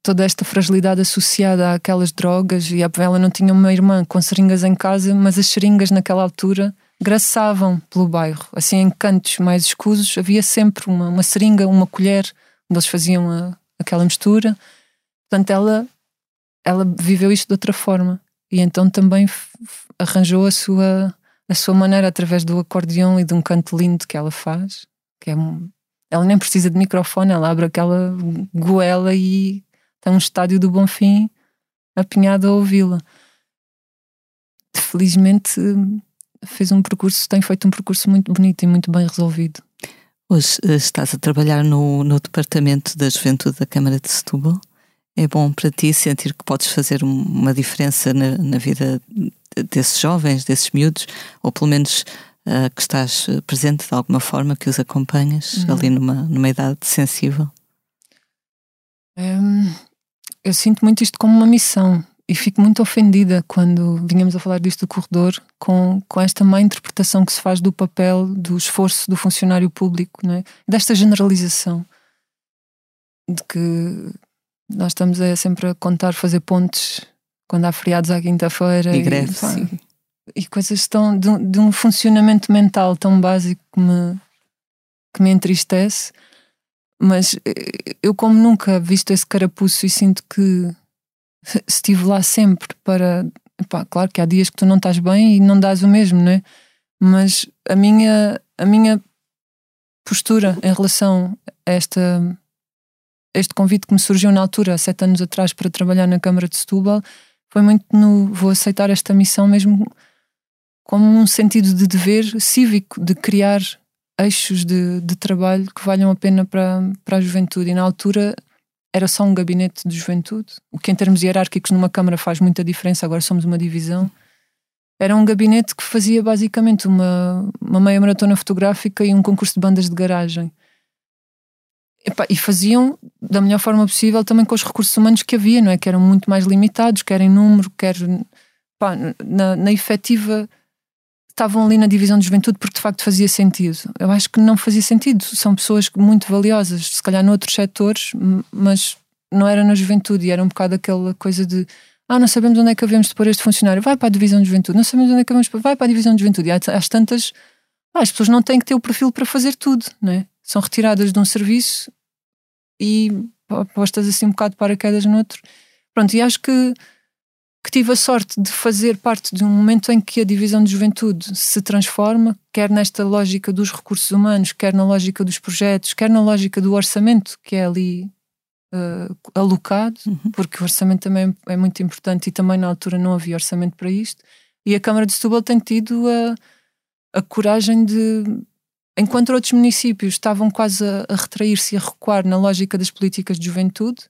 toda esta fragilidade associada àquelas drogas e ela não tinha uma irmã com seringas em casa, mas as seringas naquela altura graçavam pelo bairro. Assim, em cantos mais escusos havia sempre uma, uma seringa, uma colher, onde eles faziam a, aquela mistura. Portanto, ela, ela viveu isto de outra forma e então também arranjou a sua, a sua maneira através do acordeão e de um canto lindo que ela faz, que é ela nem precisa de microfone, ela abre aquela goela e tem um estádio do Bonfim apinhado a ouvi-la. Felizmente fez um percurso, tem feito um percurso muito bonito e muito bem resolvido. Hoje eh, estás a trabalhar no, no Departamento da Juventude da Câmara de Setúbal é bom para ti sentir que podes fazer uma diferença na, na vida desses jovens, desses miúdos, ou pelo menos uh, que estás presente de alguma forma, que os acompanhas uhum. ali numa, numa idade sensível? Um, eu sinto muito isto como uma missão e fico muito ofendida quando vinhamos a falar disto do corredor com, com esta má interpretação que se faz do papel, do esforço do funcionário público, não é? desta generalização de que nós estamos a, sempre a contar fazer pontes quando há feriados à quinta-feira e, greves e, coisas tão de, de, um funcionamento mental tão básico que me, que me entristece mas eh, eu como nunca visto esse carapuço e sinto que estive lá sempre para claro que há dias que tu não estás bem e não dás o mesmo, não é? Mas a minha a minha postura em relação a esta este convite que me surgiu na altura, sete anos atrás, para trabalhar na Câmara de Setúbal, foi muito no vou aceitar esta missão mesmo como um sentido de dever cívico, de criar eixos de, de trabalho que valham a pena para, para a juventude. E na altura era só um gabinete de juventude, o que em termos hierárquicos numa Câmara faz muita diferença, agora somos uma divisão. Era um gabinete que fazia basicamente uma, uma meia maratona fotográfica e um concurso de bandas de garagem. e faziam da melhor forma possível também com os recursos humanos que havia, não é? Que eram muito mais limitados, quer em número, quer pá, na, na efetiva estavam ali na divisão de juventude porque de facto fazia sentido. Eu acho que não fazia sentido. São pessoas muito valiosas, se calhar noutros setores, mas não era na juventude e era um bocado aquela coisa de ah, não sabemos onde é que havemos de pôr este funcionário, vai para a divisão de juventude, não sabemos onde é que havemos de pôr, vai para a divisão de juventude. E às tantas, ah, as pessoas não têm que ter o perfil para fazer tudo, né? São retiradas de um serviço e postas assim um bocado de paraquedas no outro. Pronto, e acho que que tive a sorte de fazer parte de um momento em que a divisão de juventude se transforma, quer nesta lógica dos recursos humanos, quer na lógica dos projetos, quer na lógica do orçamento que é ali uh, alocado, uhum. porque o orçamento também é muito importante e também na altura não havia orçamento para isto. E a Câmara de Setúbal tem tido a, a coragem de, enquanto outros municípios estavam quase a, a retrair-se e a recuar na lógica das políticas de juventude,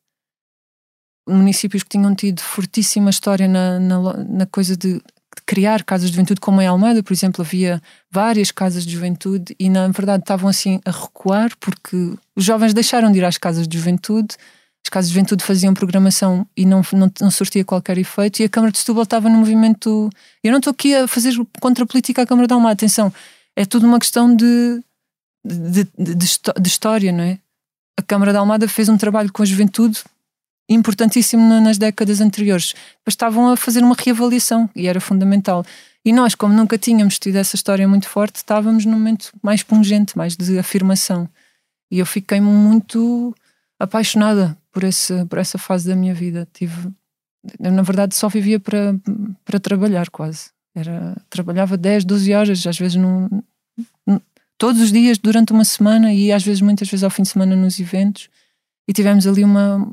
municípios que tinham tido fortíssima história na, na, na coisa de, de, criar casas de juventude, como em Almada, por exemplo, havia várias casas de juventude e na verdade estavam assim a recuar porque os jovens deixaram de ir às casas de juventude, as casas de juventude faziam programação e não, não, não surtia qualquer efeito e a Câmara de Setúbal estava no movimento. Eu não estou aqui a fazer contra a política à Câmara de Almada, atenção, é tudo uma questão de, de, de, de história, não é? A Câmara de Almada fez um trabalho com a juventude importantíssimo nas décadas anteriores. Depois estavam a fazer uma reavaliação e era fundamental. E nós, como nunca tínhamos tido essa história muito forte, estávamos num momento mais pungente, mais de afirmação. E eu fiquei muito apaixonada por, esse, por essa fase da minha vida. Tive, eu, na verdade, só vivia para, para trabalhar quase. Era, trabalhava 10, 12 horas, às vezes num, todos os dias durante uma semana e às vezes, muitas vezes ao fim de semana nos eventos. E tivemos ali uma,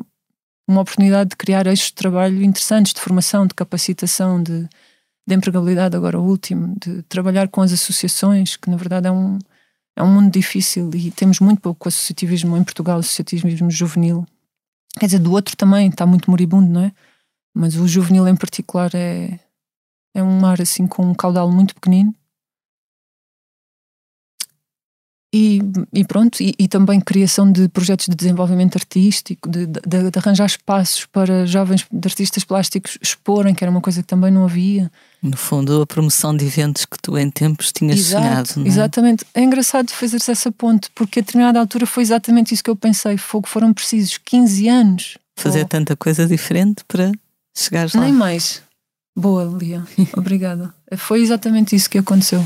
uma oportunidade de criar eixos de trabalho interessantes, de formação, de capacitação, de, de empregabilidade, agora o último, de trabalhar com as associações, que na verdade é um, é um mundo difícil e temos muito pouco associativismo em Portugal, associativismo juvenil. Quer dizer, do outro também está muito moribundo, não é? Mas o juvenil em particular é, é um mar assim com um caudal muito pequenino E, e, pronto, e, e, também criação de projetos de desenvolvimento artístico, de, de, de, arranjar espaços para jovens de artistas plásticos exporem, que era uma coisa que também não havia. No fundo, a promoção de eventos que tu em tempos tinhas Exato, sonhado. Não é? Exatamente. É engraçado fazer-se essa ponte, porque a determinada altura foi exatamente isso que eu pensei. Fogo, foram precisos 15 anos. Fazer oh. tanta coisa diferente para chegar lá. Nem mais. Boa, Lia. Obrigada. Foi exatamente isso que aconteceu.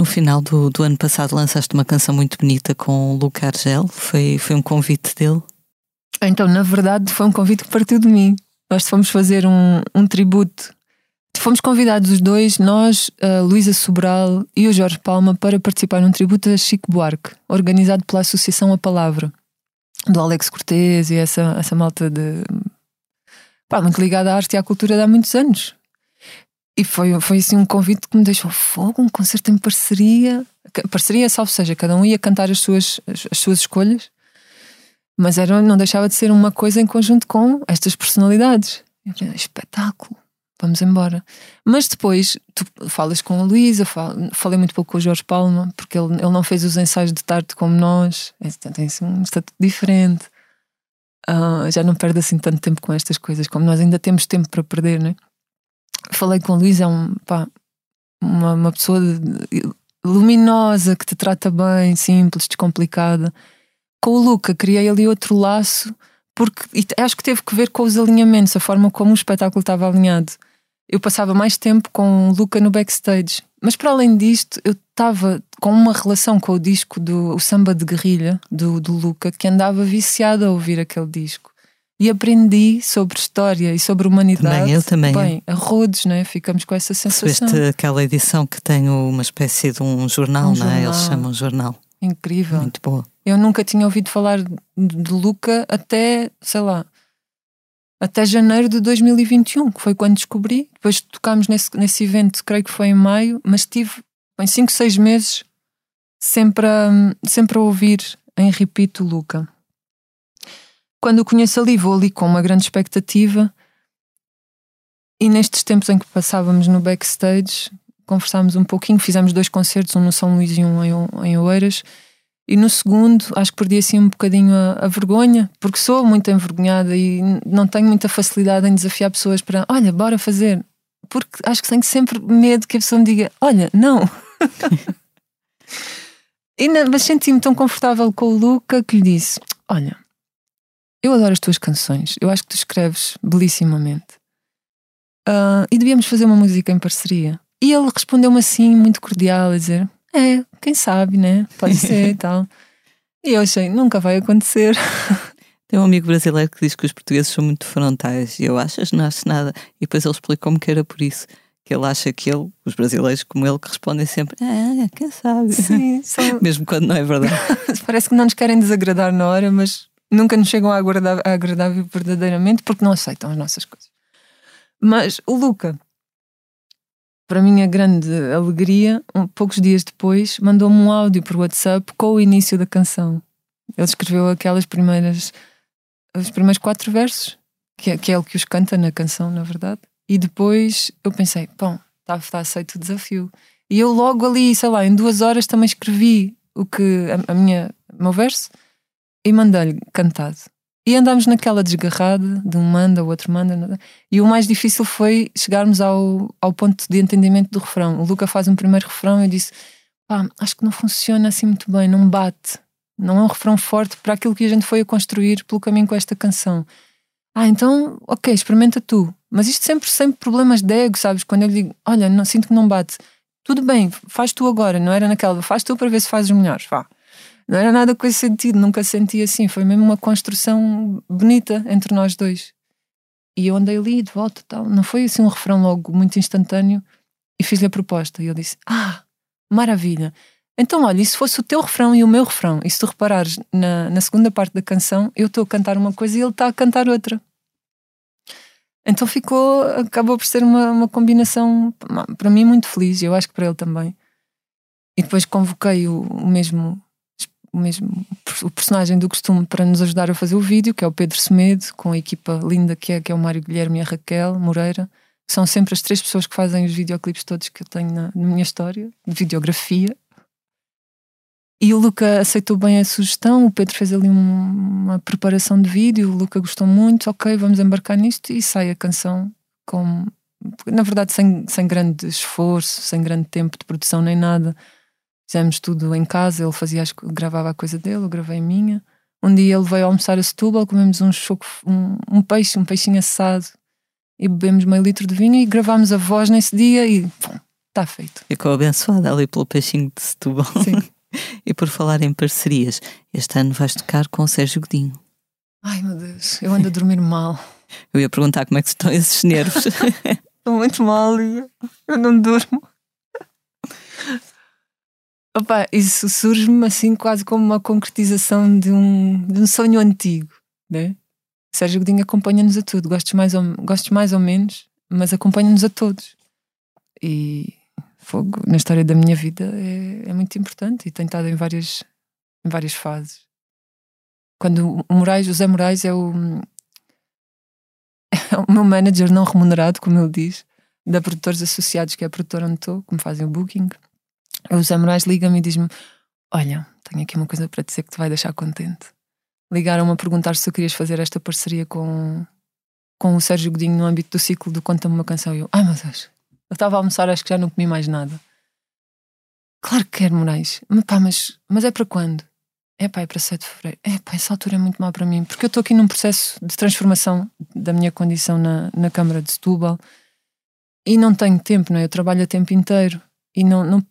No final do, do ano passado lançaste uma canção muito bonita com o Luca Argel. Foi, foi um convite dele? Então, na verdade, foi um convite que partiu de mim. Nós fomos fazer um, um tributo. Fomos convidados os dois, nós, a Luísa Sobral e o Jorge Palma, para participar num tributo a Chico Buarque, organizado pela Associação A Palavra, do Alex Cortez e essa, essa malta de. Pá, muito ligada à arte e à cultura de há muitos anos. E foi, foi assim um convite que me deixou fogo, um concerto em parceria. Parceria, salvo seja, cada um ia cantar as suas, as, as suas escolhas, Mas era, não deixava de ser uma coisa em conjunto com estas personalidades. Falei, espetáculo, vamos embora. Mas depois tu falas com a Luísa, falei muito pouco com o Jorge Palma, porque ele, ele não fez os ensaios de tarde como nós, então tem assim um estatuto diferente. Uh, já não perde assim tanto tempo com estas coisas, como nós ainda temos tempo para perder, não é? Falei com a Luísa, é um, pá, uma, uma pessoa luminosa, que te trata bem, simples, descomplicada. Com o Luca, criei ali outro laço, porque acho que teve que ver com os alinhamentos, a forma como o espetáculo estava alinhado. Eu passava mais tempo com o Luca no backstage, mas para além disto, eu estava com uma relação com o disco do o Samba de Guerrilha, do, do Luca, que andava viciada a ouvir aquele disco e aprendi sobre história e sobre humanidade. Também, eu também. Bem, a rodos, né? ficamos com essa sensação. Recebeste aquela edição que tem uma espécie de um jornal, um não é? Eles chamam jornal. Incrível. Muito boa. Eu nunca tinha ouvido falar de Luca até, sei lá, até janeiro de 2021, que foi quando descobri. Depois tocámos nesse, nesse evento, creio que foi em maio, mas tive em 5, 6 meses sempre a, sempre a ouvir em repito Luca quando o conheço ali, vou ali com uma grande expectativa. E nestes tempos em que passávamos no backstage, conversámos um pouquinho, fizemos dois concertos, um no São Luís e um em, em Oeiras. E no segundo, acho que perdi assim um bocadinho a, a, vergonha, porque sou muito envergonhada e não tenho muita facilidade em desafiar pessoas para, olha, bora fazer. Porque acho que tenho sempre medo que a pessoa me diga, olha, não. e, mas senti-me tão confortável com o Luca que lhe disse: Olha, eu adoro as tuas canções. Eu acho que tu escreves belissimamente. Uh, e devíamos fazer uma música em parceria. E ele respondeu-me assim, muito cordial, a dizer: É, quem sabe, né? Pode ser e tal. E eu achei: Nunca vai acontecer. Tem um amigo brasileiro que diz que os portugueses são muito frontais. E eu acho que não acho nada. E depois ele explicou-me que era por isso. Que ele acha que ele, os brasileiros como ele, que respondem sempre: É, quem sabe. Sim, são... Mesmo quando não é verdade. Parece que não nos querem desagradar na hora, mas nunca nos chegam a agradar, a verdadeiramente porque não aceitam as nossas coisas. Mas o Luca, para minha grande alegria, um, poucos dias depois, mandou-me um áudio por WhatsApp com o início da canção. Ele escreveu aquelas primeiras, os primeiros quatro versos, que é, que é que os canta na canção, na verdade. E depois eu pensei, bom, está, está aceito o desafio. E eu logo ali, sei lá, em duas horas também escrevi o que a, a minha, o meu verso e mandei-lhe cantado. E andámos naquela desgarrada, de um manda, o outro manda. E o mais difícil foi chegarmos ao, ao ponto de entendimento do refrão. O Luca faz um primeiro refrão e eu disse: pá, acho que não funciona assim muito bem, não bate. Não é um refrão forte para aquilo que a gente foi a construir pelo caminho com esta canção. Ah, então, ok, experimenta tu. Mas isto sempre, sempre problemas de ego, sabes? Quando eu lhe digo: olha, não, sinto que não bate. Tudo bem, faz tu agora, não era naquela, faz tu para ver se fazes melhor. Vá. Não era nada com esse sentido, nunca senti assim. Foi mesmo uma construção bonita entre nós dois. E eu andei ali de volta tal. Não foi assim um refrão logo muito instantâneo. E fiz-lhe a proposta. E ele disse: Ah, maravilha. Então, olha, e se fosse o teu refrão e o meu refrão? E se tu reparares na, na segunda parte da canção, eu estou a cantar uma coisa e ele está a cantar outra. Então ficou, acabou por ser uma, uma combinação para mim muito feliz, eu acho que para ele também. E depois convoquei o, o mesmo o mesmo o personagem do costume para nos ajudar a fazer o vídeo, que é o Pedro Semedo, com a equipa linda que é, que é o Mário Guilherme e a Raquel Moreira. São sempre as três pessoas que fazem os videoclipes todos que eu tenho na, na minha história, de videografia. E o Luca aceitou bem a sugestão, o Pedro fez ali um, uma preparação de vídeo, o Luca gostou muito, ok, vamos embarcar nisto e sai a canção com, na verdade, sem, sem grande esforço, sem grande tempo de produção nem nada Fizemos tudo em casa, ele fazia, gravava a coisa dele, eu gravei a minha. Um dia ele veio almoçar a Setúbal, comemos um, choco, um, um peixe, um peixinho assado e bebemos meio litro de vinho e gravámos a voz nesse dia e está feito. Ficou abençoada ali pelo peixinho de Setúbal. Sim. e por falar em parcerias, este ano vais tocar com o Sérgio Godinho. Ai meu Deus, eu ando a dormir mal. Eu ia perguntar como é que estão esses nervos. Estou muito mal e eu não durmo. Opa, isso surge-me assim quase como uma concretização de um, de um sonho antigo, né? Sérgio Godinho acompanha-nos a tudo, gostes mais ou, mais ou menos, mas acompanha-nos a todos. E fogo, na história da minha vida, é, é muito importante e tem estado em várias, em várias fases. quando o Moraes, o Zé Moraes é o, é o meu manager não remunerado, como ele diz, da Produtores Associados, que é a produtora onde estou, que me fazem o booking. O Zé Moraes liga-me e diz-me: Olha, tenho aqui uma coisa para dizer que te vai deixar contente. Ligaram-me a perguntar se tu querias fazer esta parceria com, com o Sérgio Godinho no âmbito do ciclo do Conta-me uma canção. E eu, ai meu Deus, eu estava a almoçar, acho que já não comi mais nada. Claro que quero, Moraes. Mas, pá, mas, mas é para quando? É pá, é para 7 de fevereiro. É pá, essa altura é muito má para mim, porque eu estou aqui num processo de transformação da minha condição na, na Câmara de Setúbal e não tenho tempo, não é? Eu trabalho a tempo inteiro e não, não,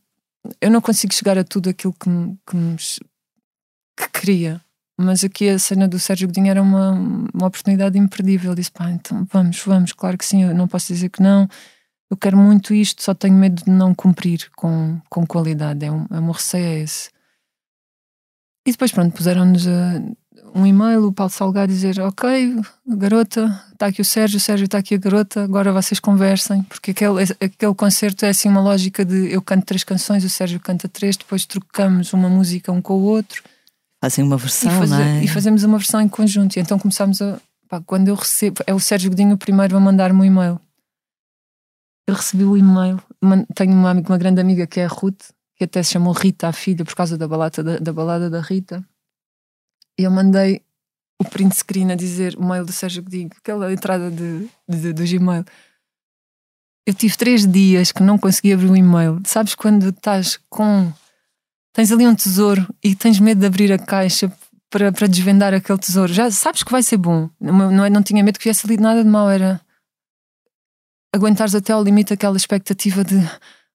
eu não consigo chegar a tudo aquilo que, me, que, me, que queria. Mas aqui a cena do Sérgio Godinho era uma, uma oportunidade imperdível. Eu disse, pá, então vamos, vamos, claro que sim, eu não posso dizer que não. Eu quero muito isto, só tenho medo de não cumprir com, com qualidade. É um, é um receio é esse. E depois, pronto, puseram-nos uh, um e-mail, o Paulo Salgado, dizer: Ok, garota, está aqui o Sérgio, o Sérgio está aqui a garota, agora vocês conversem, porque aquele, aquele concerto é assim uma lógica de eu canto três canções, o Sérgio canta três, depois trocamos uma música um com o outro. Fazem uma versão, e, fazer, é? e fazemos uma versão em conjunto. E então começámos a. Pá, quando eu recebo. É o Sérgio Godinho o primeiro a mandar-me um e-mail. Eu recebi o e-mail. Tenho uma, uma grande amiga que é a Ruth, que até se chamou Rita, a filha, por causa da balada da, da, balada da Rita. Eu mandei o print screen a dizer o mail do Sérgio Godinho, aquela entrada de, de, do Gmail. Eu tive três dias que não consegui abrir o e-mail. Sabes quando estás com. Tens ali um tesouro e tens medo de abrir a caixa para, para desvendar aquele tesouro. Já sabes que vai ser bom. Não, não, não tinha medo que viesse ali nada de mal. Era aguentares até ao limite aquela expectativa de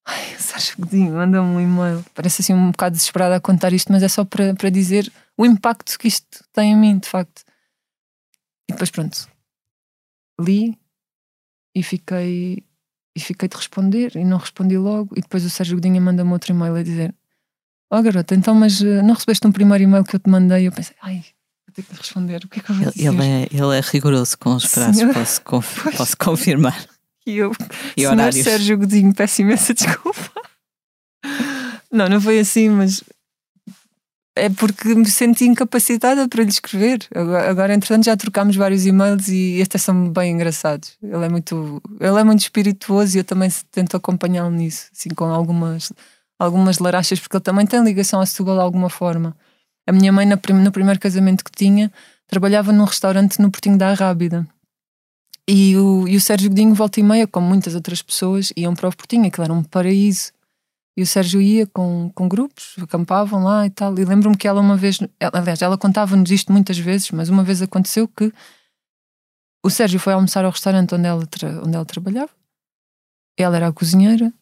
Ai, Sérgio Godinho, manda-me um e-mail. Parece assim um bocado desesperada a contar isto, mas é só para, para dizer o impacto que isto tem em mim, de facto. E depois, pronto, li e fiquei, e fiquei de responder e não respondi logo. E depois o Sérgio Godinho manda-me outro e-mail a dizer: Oh garota, então, mas uh, não recebeste um primeiro e-mail que eu te mandei? Eu pensei: Ai, vou ter que responder. O que é que eu vou dizer? Ele é, ele é rigoroso com os prazos, posso, conf posso confirmar. E eu, e senhor. Sérgio Godinho, peço imensa desculpa. Não, não foi assim, mas é porque me senti incapacitada para lhe escrever. Agora, entretanto, já trocámos vários e-mails e estes são bem engraçados. Ele é muito, ele é muito espirituoso e eu também tento acompanhá-lo nisso, assim, com algumas, algumas larachas, porque ele também tem ligação a Setúbal de alguma forma. A minha mãe, no primeiro casamento que tinha, trabalhava num restaurante no Portinho da Rábida. E o, e o Sérgio Godinho, volta e meia, como muitas outras pessoas, iam para o Portinho, aquilo era um paraíso. E o Sérgio ia com, com grupos, acampavam lá e tal. E lembro-me que ela uma vez, ela, aliás, ela contava-nos isto muitas vezes, mas uma vez aconteceu que o Sérgio foi almoçar ao restaurante onde ela, onde ela trabalhava. Ela era a cozinheira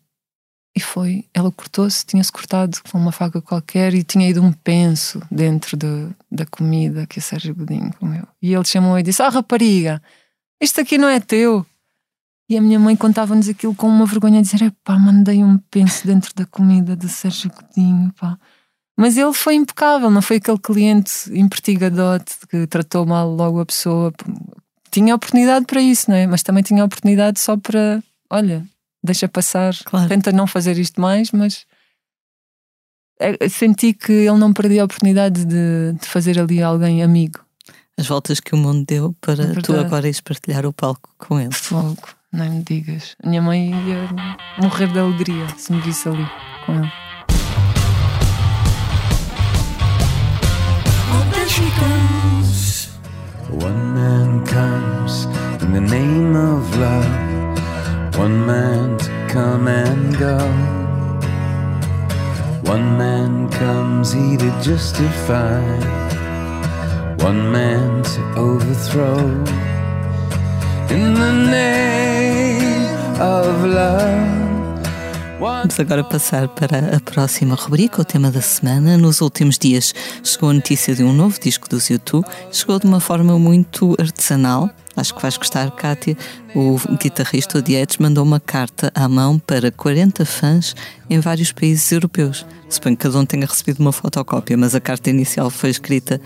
e foi. Ela cortou-se, tinha-se cortado com uma faca qualquer e tinha ido um penso dentro de, da comida que o Sérgio Godinho comeu. E ele chamou e disse: Ah, rapariga! isto aqui não é teu. E a minha mãe contava-nos aquilo com uma vergonha de dizer: pá, mandei um penso dentro da comida do Sérgio Godinho, pá. Mas ele foi impecável, não foi aquele cliente impertigadote que tratou mal logo a pessoa. Tinha oportunidade para isso, não é? Mas também tinha oportunidade só para, olha, deixa passar, claro. tenta não fazer isto mais, mas é, senti que ele não perdia a oportunidade de, de fazer ali alguém amigo as voltas que o mundo deu para é tu agora ires partilhar o palco com ele. Fogo, nem me digas. A minha mãe ia morrer de alegria se me visse ali com ele. One man comes in the name of love. One man to come and go. One man comes here to justify one man to overthrow Vamos agora passar para a próxima rubrica, o tema da semana. Nos últimos dias chegou a notícia de um novo disco dos YouTube. Chegou de uma forma muito artesanal. Acho que vais gostar, Kátia. O guitarrista Odietes mandou uma carta à mão para 40 fãs em vários países europeus. Suponho que cada um tenha recebido uma fotocópia, mas a carta inicial foi escrita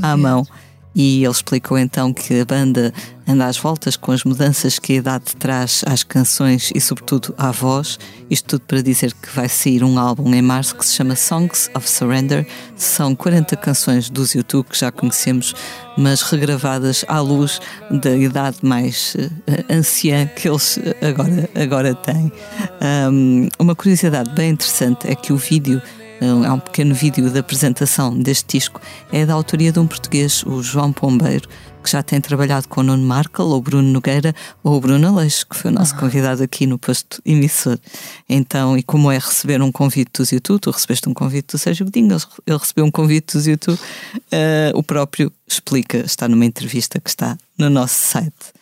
à mão. E ele explicou então que a banda anda às voltas com as mudanças que a idade traz às canções e, sobretudo, à voz. Isto tudo para dizer que vai sair um álbum em março que se chama Songs of Surrender. São 40 canções dos YouTube que já conhecemos, mas regravadas à luz da idade mais uh, anciã que eles agora, agora têm. Um, uma curiosidade bem interessante é que o vídeo há um pequeno vídeo da apresentação deste disco, é da autoria de um português, o João Pombeiro, que já tem trabalhado com o Nuno Markel, ou Bruno Nogueira, ou o Bruno Aleixo, que foi o nosso ah. convidado aqui no posto emissor. Então, e como é receber um convite dos YouTube, tu recebeste um convite do Sérgio Bedinho, ele recebeu um convite dos YouTube, uh, o próprio explica, está numa entrevista que está no nosso site.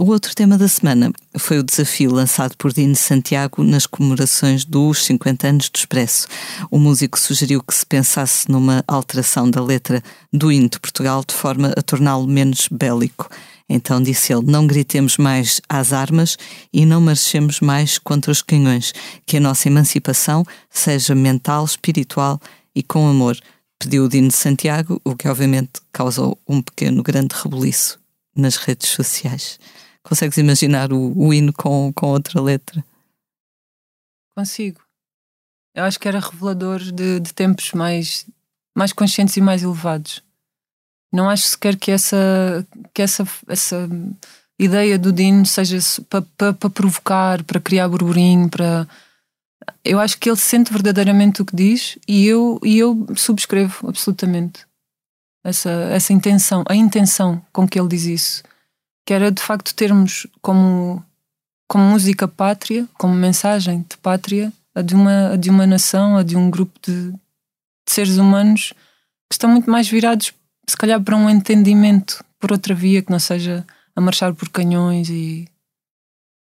O outro tema da semana foi o desafio lançado por Dino Santiago nas comemorações dos 50 anos do Expresso. O músico sugeriu que se pensasse numa alteração da letra do hino de Portugal de forma a torná-lo menos bélico. Então disse ele: Não gritemos mais às armas e não marchemos mais contra os canhões, que a nossa emancipação seja mental, espiritual e com amor. Pediu o Dino Santiago, o que obviamente causou um pequeno grande rebuliço nas redes sociais. Consegues imaginar o, o hino com, com outra letra? Consigo. Eu acho que era revelador de, de tempos mais, mais conscientes e mais elevados. Não acho sequer que essa, que essa, essa ideia do Dino seja para pa, pa provocar, para criar burburinho, para. Eu acho que ele sente verdadeiramente o que diz e eu, e eu subscrevo absolutamente essa, essa intenção, a intenção com que ele diz isso, que era de facto termos como, como música pátria, como mensagem de pátria, a de uma, a de uma nação, a de um grupo de, de seres humanos que estão muito mais virados, se calhar, para um entendimento por outra via que não seja a marchar por canhões e,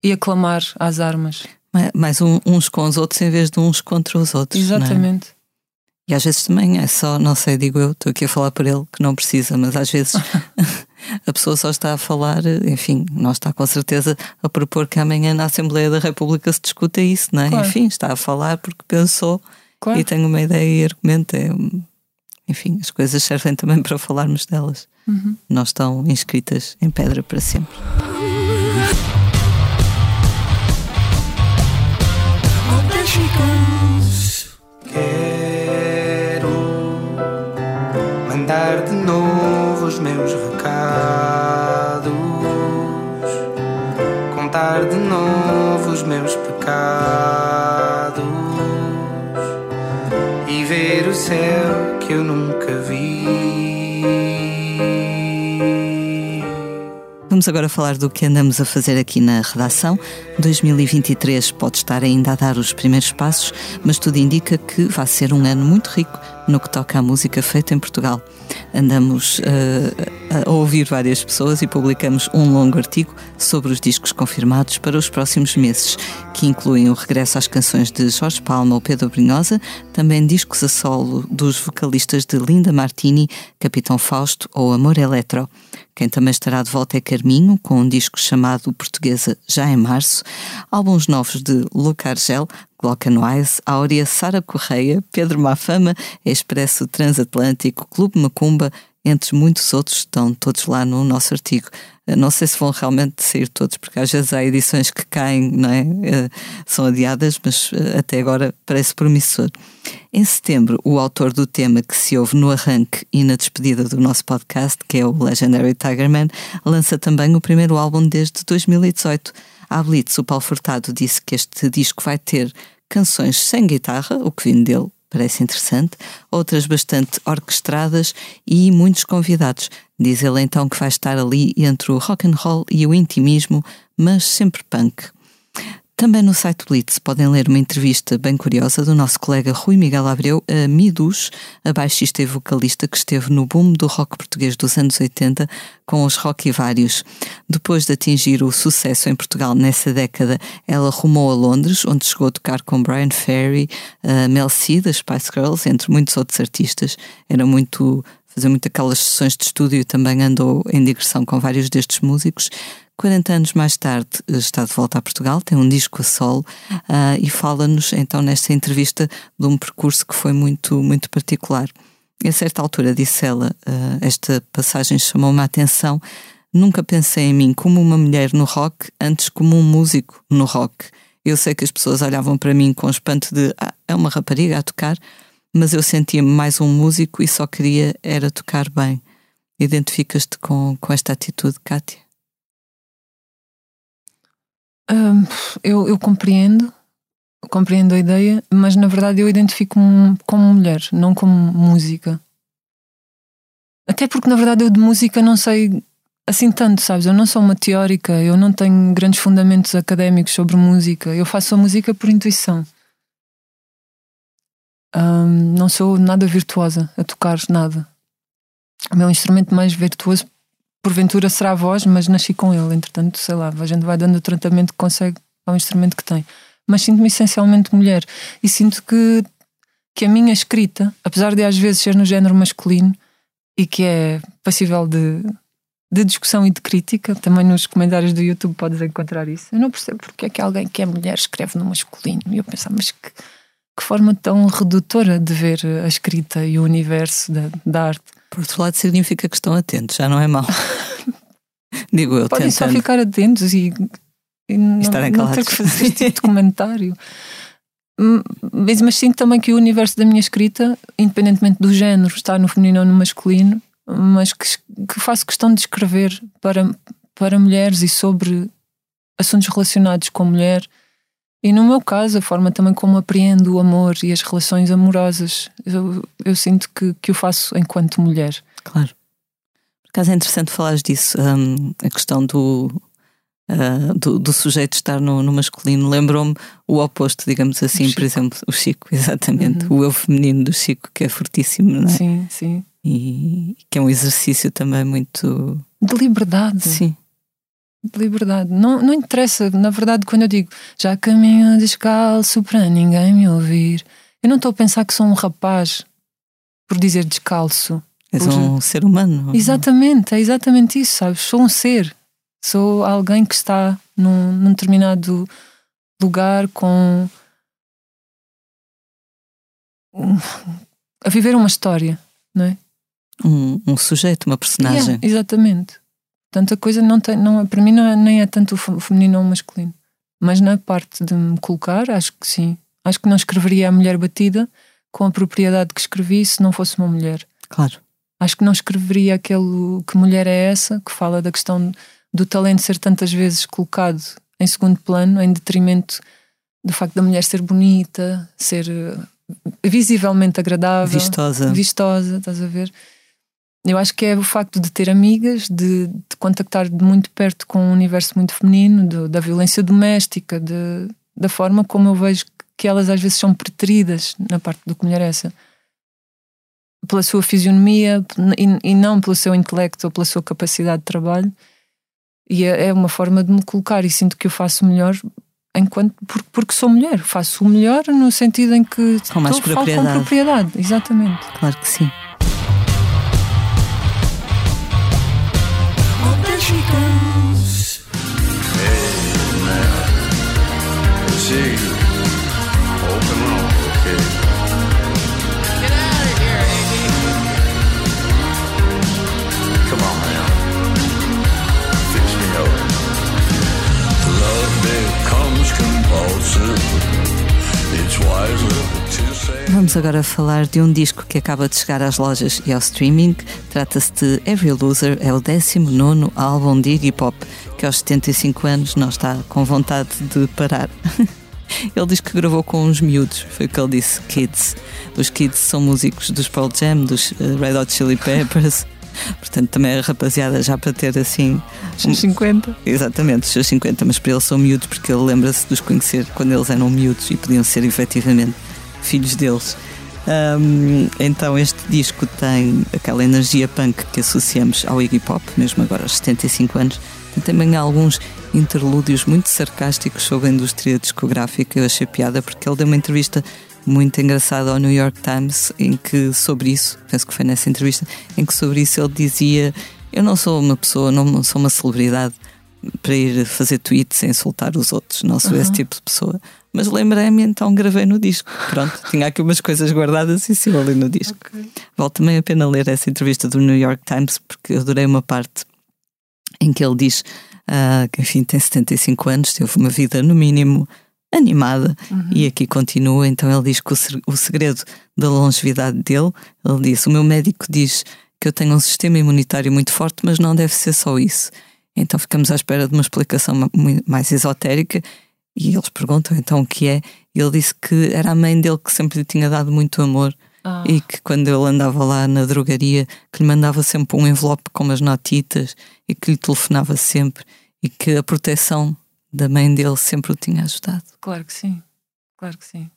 e a clamar às armas. Mais um, uns com os outros em vez de uns contra os outros. É? Exatamente. E às vezes também é só, não sei, digo eu, estou aqui a falar por ele que não precisa, mas às vezes a pessoa só está a falar, enfim, não está com certeza a propor que amanhã na Assembleia da República se discuta isso, não é? Claro. Enfim, está a falar porque pensou claro. e tem uma ideia e argumenta. É, enfim, as coisas servem também para falarmos delas. Uhum. Não estão inscritas em pedra para sempre. Meus recados, contar de novo os meus pecados e ver o céu que eu nunca vi. Vamos agora falar do que andamos a fazer aqui na redação. 2023 pode estar ainda a dar os primeiros passos, mas tudo indica que vai ser um ano muito rico no que toca à música feita em Portugal. Andamos uh, a ouvir várias pessoas e publicamos um longo artigo sobre os discos confirmados para os próximos meses, que incluem o regresso às canções de Jorge Palma ou Pedro Brunhosa, também discos a solo dos vocalistas de Linda Martini, Capitão Fausto ou Amor Eletro. Quem também estará de volta é Carminho, com um disco chamado Portuguesa já em março, álbuns novos de Luca Argel, Glockenwise, Áurea, Sara Correia, Pedro Mafama, Expresso Transatlântico, Clube Macumba, entre muitos outros, estão todos lá no nosso artigo. Eh, não sei se vão realmente sair todos, porque às vezes há edições que caem, não é? Eh, são adiadas, mas eh, até agora parece promissor. Em setembro, o autor do tema que se ouve no arranque e na despedida do nosso podcast, que é o Legendary Tigerman, lança também o primeiro álbum desde 2018. À Blitz, o Paulo Furtado disse que este disco vai ter canções sem guitarra, o que vindo dele parece interessante, outras bastante orquestradas e muitos convidados. Diz ele então que vai estar ali entre o rock and roll e o intimismo, mas sempre punk. Também no site Blitz podem ler uma entrevista bem curiosa do nosso colega Rui Miguel Abreu a Midus, a baixista e vocalista que esteve no boom do rock português dos anos 80 com os Rock Vários. Depois de atingir o sucesso em Portugal nessa década, ela rumou a Londres, onde chegou a tocar com Brian Ferry, Mel C, das Spice Girls, entre muitos outros artistas. Era muito fazer muito aquelas sessões de estúdio e também andou em digressão com vários destes músicos. 40 anos mais tarde está de volta a Portugal, tem um disco a solo uh, e fala-nos então nesta entrevista de um percurso que foi muito, muito particular. a certa altura disse ela, uh, esta passagem chamou-me a atenção. Nunca pensei em mim como uma mulher no rock, antes como um músico no rock. Eu sei que as pessoas olhavam para mim com espanto de ah, é uma rapariga a tocar, mas eu sentia-me mais um músico e só queria era tocar bem. Identificas-te com, com esta atitude, Kátia? Eu, eu compreendo, compreendo a ideia, mas na verdade eu identifico-me como mulher, não como música. Até porque na verdade eu de música não sei assim tanto, sabes? Eu não sou uma teórica, eu não tenho grandes fundamentos académicos sobre música, eu faço a música por intuição. Não sou nada virtuosa a tocar nada. O meu instrumento mais virtuoso, porventura, será a voz, mas nasci com ele. Entretanto, sei lá, a gente vai dando o tratamento que consegue ao instrumento que tem. Mas sinto-me essencialmente mulher e sinto que, que a minha escrita, apesar de às vezes ser no género masculino e que é passível de, de discussão e de crítica, também nos comentários do YouTube podes encontrar isso. Eu não percebo porque é que alguém que é mulher escreve no masculino. E eu pensava, mas que que forma tão redutora de ver a escrita e o universo da, da arte. Por outro lado, significa que estão atentos, já não é mau. Digo eu, Podem tentando. só ficar atentos e, e não, não ter que fazer este tipo de comentário. Mas, mas sinto também que o universo da minha escrita, independentemente do género, está no feminino ou no masculino, mas que, que faço questão de escrever para, para mulheres e sobre assuntos relacionados com mulher e no meu caso, a forma também como apreendo o amor e as relações amorosas, eu, eu sinto que, que o faço enquanto mulher. Claro. Por acaso é interessante falares disso, um, a questão do, uh, do, do, sujeito estar no, no masculino. Lembrou-me o oposto, digamos assim, por exemplo, o Chico, exatamente. Uhum. O eu feminino do Chico, que é fortíssimo, não é? Sim, sim. E que é um exercício também muito. De liberdade. Sim liberdade. Não, não interessa, na verdade, quando eu digo já caminho descalço para ninguém me ouvir, eu não estou a pensar que sou um rapaz por dizer descalço. És por... um ser humano. Exatamente, é exatamente isso, sabes? Sou um ser. Sou alguém que está num, num determinado lugar com. a viver uma história, não é? Um, um sujeito, uma personagem. Yeah, exatamente. Portanto, a coisa não tem, não, para mim não é, nem é tanto o feminino ou o masculino. Mas na parte de me colocar, acho que sim. Acho que não escreveria a mulher batida com a propriedade que escrevi se não fosse uma mulher. Claro. Acho que não escreveria aquele que mulher é essa, que fala da questão do talento ser tantas vezes colocado em segundo plano, em detrimento do facto da mulher ser bonita, ser eh, visivelmente agradável, vistosa, vistosa, estás a ver? Eu acho que é o facto de ter amigas, de, de contactar de muito perto com um universo muito feminino, da violência doméstica, de, da forma como eu vejo que elas às vezes são preteridas na parte do que mulher é essa. Pela sua fisionomia e, e, não pelo seu intelecto ou pela sua capacidade de trabalho. E é, é uma forma de me colocar e sinto que eu faço melhor enquanto porque, porque sou mulher. Faço o melhor no sentido em que com mais propriedade. com propriedade. Exatamente. Claro que sim. Man. See. Vamos agora falar de um disco que acaba de chegar às lojas e ao streaming. Trata-se de Every Loser, é o 19 álbum de Iggy Pop, que aos 75 anos não está com vontade de parar. Ele diz que gravou com uns miúdos, foi o que ele disse, kids. Os kids são músicos dos Pearl Jam, dos eh, Red Hot Chili Peppers. Portanto, também é rapaziada já para ter assim. Os seus 50. Exatamente, os seus 50, mas para ele são miúdos porque ele lembra-se de os conhecer quando eles eram miúdos e podiam ser efetivamente filhos deles. Um, então este disco tem aquela energia punk que associamos ao Iggy Pop, mesmo agora aos 75 anos. Tem também alguns interlúdios muito sarcásticos sobre a indústria discográfica. Eu achei piada porque ele deu uma entrevista muito engraçada ao New York Times em que sobre isso, penso que foi nessa entrevista, em que sobre isso ele dizia: Eu não sou uma pessoa, não sou uma celebridade para ir fazer tweets e insultar os outros, não sou uhum. esse tipo de pessoa. Mas lembrei-me, então gravei no disco. Pronto, tinha aqui umas coisas guardadas e saiu ali no disco. Ok. Vale também a pena ler essa entrevista do New York Times, porque eu adorei uma parte em que ele diz ah, que, enfim, tem 75 anos, teve uma vida, no mínimo, animada, e aqui continua. Então ele diz que o se- o segredo da longevidade dele, ele diz: O meu médico diz que eu tenho um sistema imunitário muito forte, mas não deve ser só isso. Então ficamos à espera de uma explicação mais esotérica. E eles perguntam então o que é. E ele disse que era a mãe dele que sempre lhe tinha dado muito amor Ah, e que quando ele andava lá na drogaria, que lhe mandava sempre um envelope com umas notitas e que lhe telefonava sempre e que a proteção da mãe dele sempre o tinha ajudado. claro que sim. Claro que sim.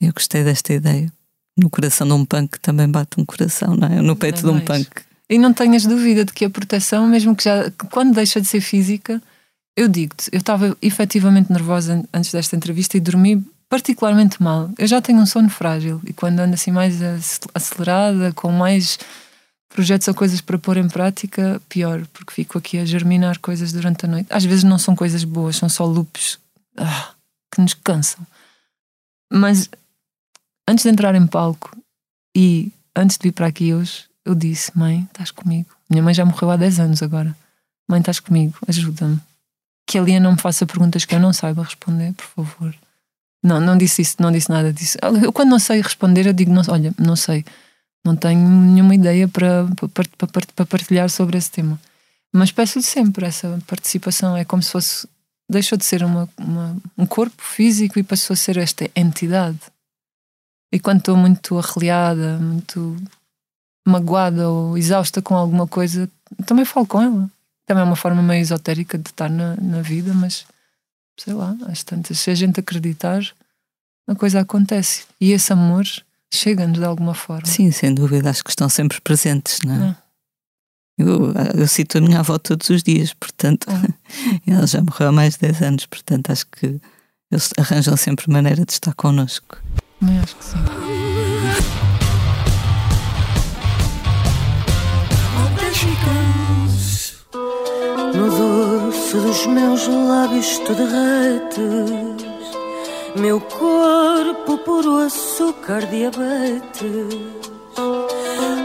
Eu gostei desta ideia. No coração de um punk também bate um coração, não é? No peito de um mais. punk. E não tenhas dúvida de que a proteção, mesmo que já quando deixa de ser física, eu digo-te, eu estava efetivamente nervosa an- antes desta entrevista e dormi particularmente mal. Eu já tenho um sono frágil e quando ando assim mais ac- acelerada, com mais projetos ou coisas para pôr em prática, pior, porque fico aqui a germinar coisas durante a noite. Às vezes não são coisas boas, são só loops ah, que nos cansam. Mas antes de entrar em palco e antes de vir para aqui hoje, eu disse: Mãe, estás comigo. Minha mãe já morreu há 10 anos agora. Mãe, estás comigo, ajuda-me. Que a Lia não me faça perguntas que eu não saiba responder, por favor. Não, não disse isso, não disse nada disso. Eu, quando não sei responder, eu digo: não, Olha, não sei, não tenho nenhuma ideia para, para, partilhar sobre esse tema. Mas peço-lhe sempre essa participação. É como se fosse. Deixou de ser uma, uma- um corpo físico e passou a ser esta entidade. E quando estou muito arreliada, muito magoada ou exausta com alguma coisa, também falo com ela. Também é uma forma meio esotérica de estar na, na vida, mas sei lá, às tantas, se a gente acreditar, a coisa acontece. E esse amor chega-nos de alguma forma. Sim, sem dúvida, acho que estão sempre presentes, não é? É. Eu, eu cito a minha avó todos os dias, portanto, ela já morreu há mais de 10 anos, portanto, acho que eles arranjam sempre maneira de estar connosco. Também acho que sim. No doce dos meus lábios tu derretes Meu corpo puro açúcar diabetes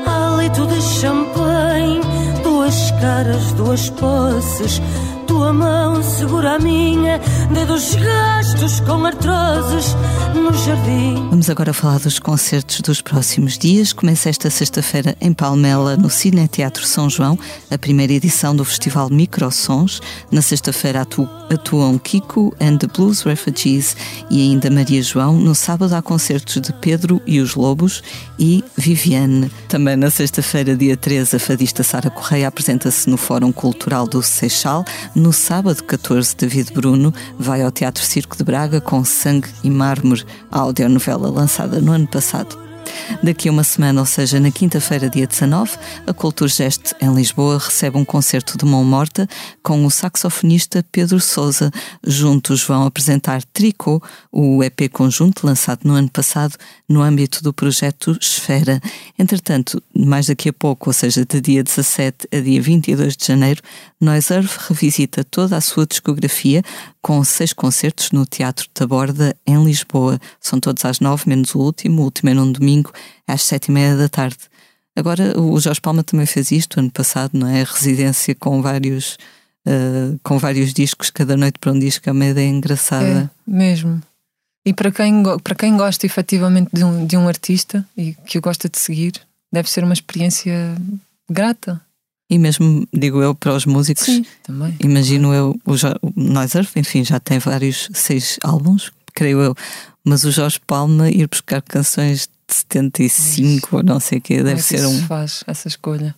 Há leito de champanhe Duas caras, duas posses Tua mão segura a minha Dedos gastos com artroses No jardim Vamos agora falar dos concertos dos próximos dias. Começa esta sexta-feira em Palmela, no Cine Teatro São João, a primeira edição do Festival Microsons. Na sexta-feira atu- atuam Kiko and the Blues Refugees e ainda Maria João. No sábado há concertos de Pedro e os Lobos e Viviane. Também na sexta-feira, dia 13, a fadista Sara Correia apresenta-se no Fórum Cultural do Seixal. No sábado, 14, David Bruno vai ao Teatro Circo de Braga com Sangue e Mármore, a audionovela lançada no ano passado. Daqui a uma semana, ou seja, na quinta-feira, dia 19, a Culturgest em Lisboa recebe um concerto de mão morta com o saxofonista Pedro Souza. Juntos vão apresentar Tricô, o EP conjunto lançado no ano passado no âmbito do projeto Esfera. Entretanto, mais daqui a pouco, ou seja, de dia 17 a dia 22 de janeiro, Noiserve revisita toda a sua discografia com seis concertos no Teatro da Borda, em Lisboa. São todos às nove, menos o último. O último é num domingo, às sete e meia da tarde. Agora, o Jorge Palma também fez isto ano passado, não é? A residência com vários, eh, com vários discos, cada noite para um disco, é uma ideia engraçada. É, mesmo. E para quem, para quem gosta efetivamente de um, de um artista e que o gosta de seguir, deve ser uma experiência grata. E mesmo, digo eu, para os músicos, também. imagino eu, o, o Noiserve, enfim, já tem vários, seis álbuns, creio eu, mas o Jorge Palma ir buscar canções de 75 ou não sei o quê, Como é deve que ser um. se faz essa escolha.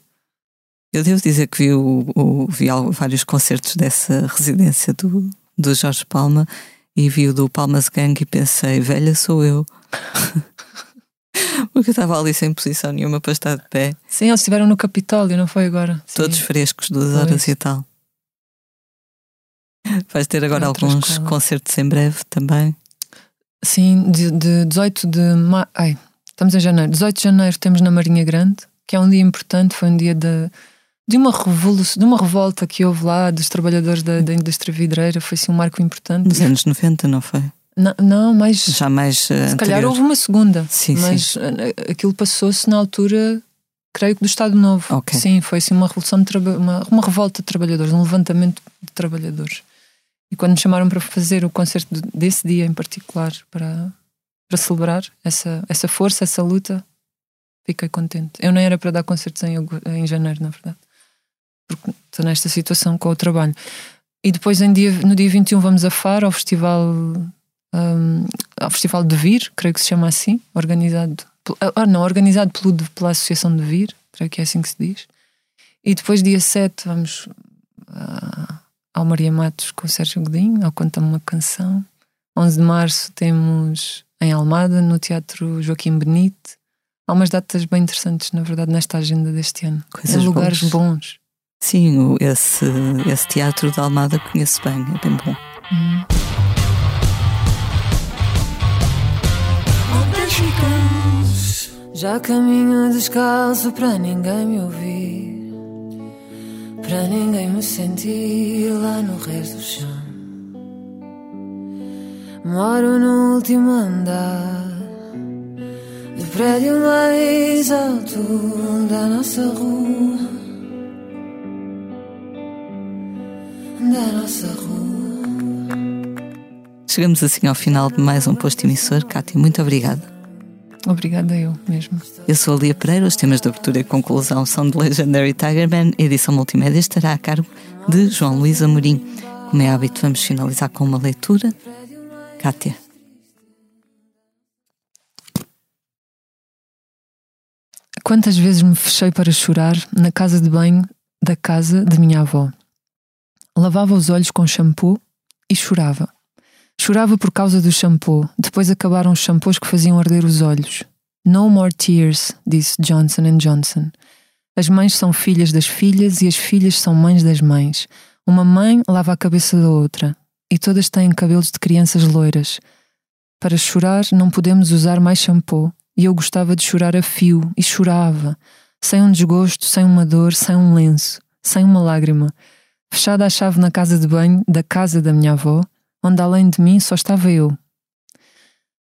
Eu devo dizer que vi, o, o- vi vários concertos dessa residência do, do Jorge Palma e vi o do Palmas Gang e pensei, velha sou eu. Porque eu estava ali sem posição nenhuma para estar de pé, Sim, eles estiveram no Capitólio, não foi agora? Sim. todos frescos, duas horas Pois. e tal. Vais ter agora alguns concertos em breve também. Sim, de, de 18 de maio. Ai, estamos em janeiro. 18 de janeiro temos na Marinha Grande, que é um dia importante, foi um dia de, de, uma, revolução, de uma revolta que houve lá dos trabalhadores da, da indústria vidreira. Foi assim um marco importante. Nos anos 90, não foi? Não, não mais. Já mais. Uh, se calhar houve uma segunda. Sim, mas sim. aquilo passou-se na altura, creio que do Estado Novo. Ok. Sim, foi assim uma revolução uma, uma revolta de trabalhadores, um levantamento de trabalhadores. E quando me chamaram para fazer o concerto de- desse dia em particular, para, para celebrar essa, essa força, essa luta, fiquei contente. Eu nem era para dar concertos em, em janeiro, na verdade. Porque estou nesta situação com o trabalho. E depois, em dia, no dia 21, vamos a Faro, ao festival, hum, ao festival de Vir, creio que se chama assim, organizado. pel- Ah, não, organizado pelo, pela Associação de Vir, creio que é assim que se diz. E depois, dia 7, vamos ah, ao Maria Matos com o Sérgio Godinho, ao Conta-me uma Canção. 11 de março temos em Almada, no Teatro Joaquim Benite. Há umas datas bem interessantes, na verdade, nesta agenda deste ano. Coisas em lugares boas. bons. Sim, esse, esse teatro de Almada conheço bem, é bem bom. Hum. Já caminho descalço para ninguém me ouvir, para ninguém me sentir lá no resto do chão. Moro no último andar do prédio mais alto da nossa rua. Da nossa rua. Chegamos assim ao final de mais um posto emissor. Cátia, muito obrigada. Obrigada, eu mesmo. Eu sou a Lia Pereira, os temas de abertura e conclusão são de Legendary Tigerman, a edição multimédia estará a cargo de João Luís Amorim. Como é hábito, vamos finalizar com uma leitura. Cátia. Quantas vezes me fechei para chorar na casa de banho da casa de minha avó? Lavava os olhos com shampoo e chorava. Chorava por causa do shampoo. Depois acabaram os shampoos que faziam arder os olhos. No more tears, disse Johnson Johnson. As mães são filhas das filhas e as filhas são mães das mães. Uma mãe lava a cabeça da outra. E todas têm cabelos de crianças loiras. Para chorar não podemos usar mais shampoo. E eu gostava de chorar a fio, e chorava, sem um desgosto, sem uma dor, sem um lenço, sem uma lágrima. Fechada a chave na casa de banho da casa da minha avó, onde além de mim só estava eu.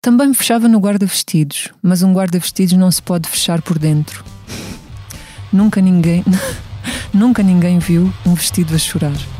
Também me fechava no guarda-vestidos, mas um guarda-vestidos não se pode fechar por dentro. Nunca ninguém, nunca ninguém viu um vestido a chorar.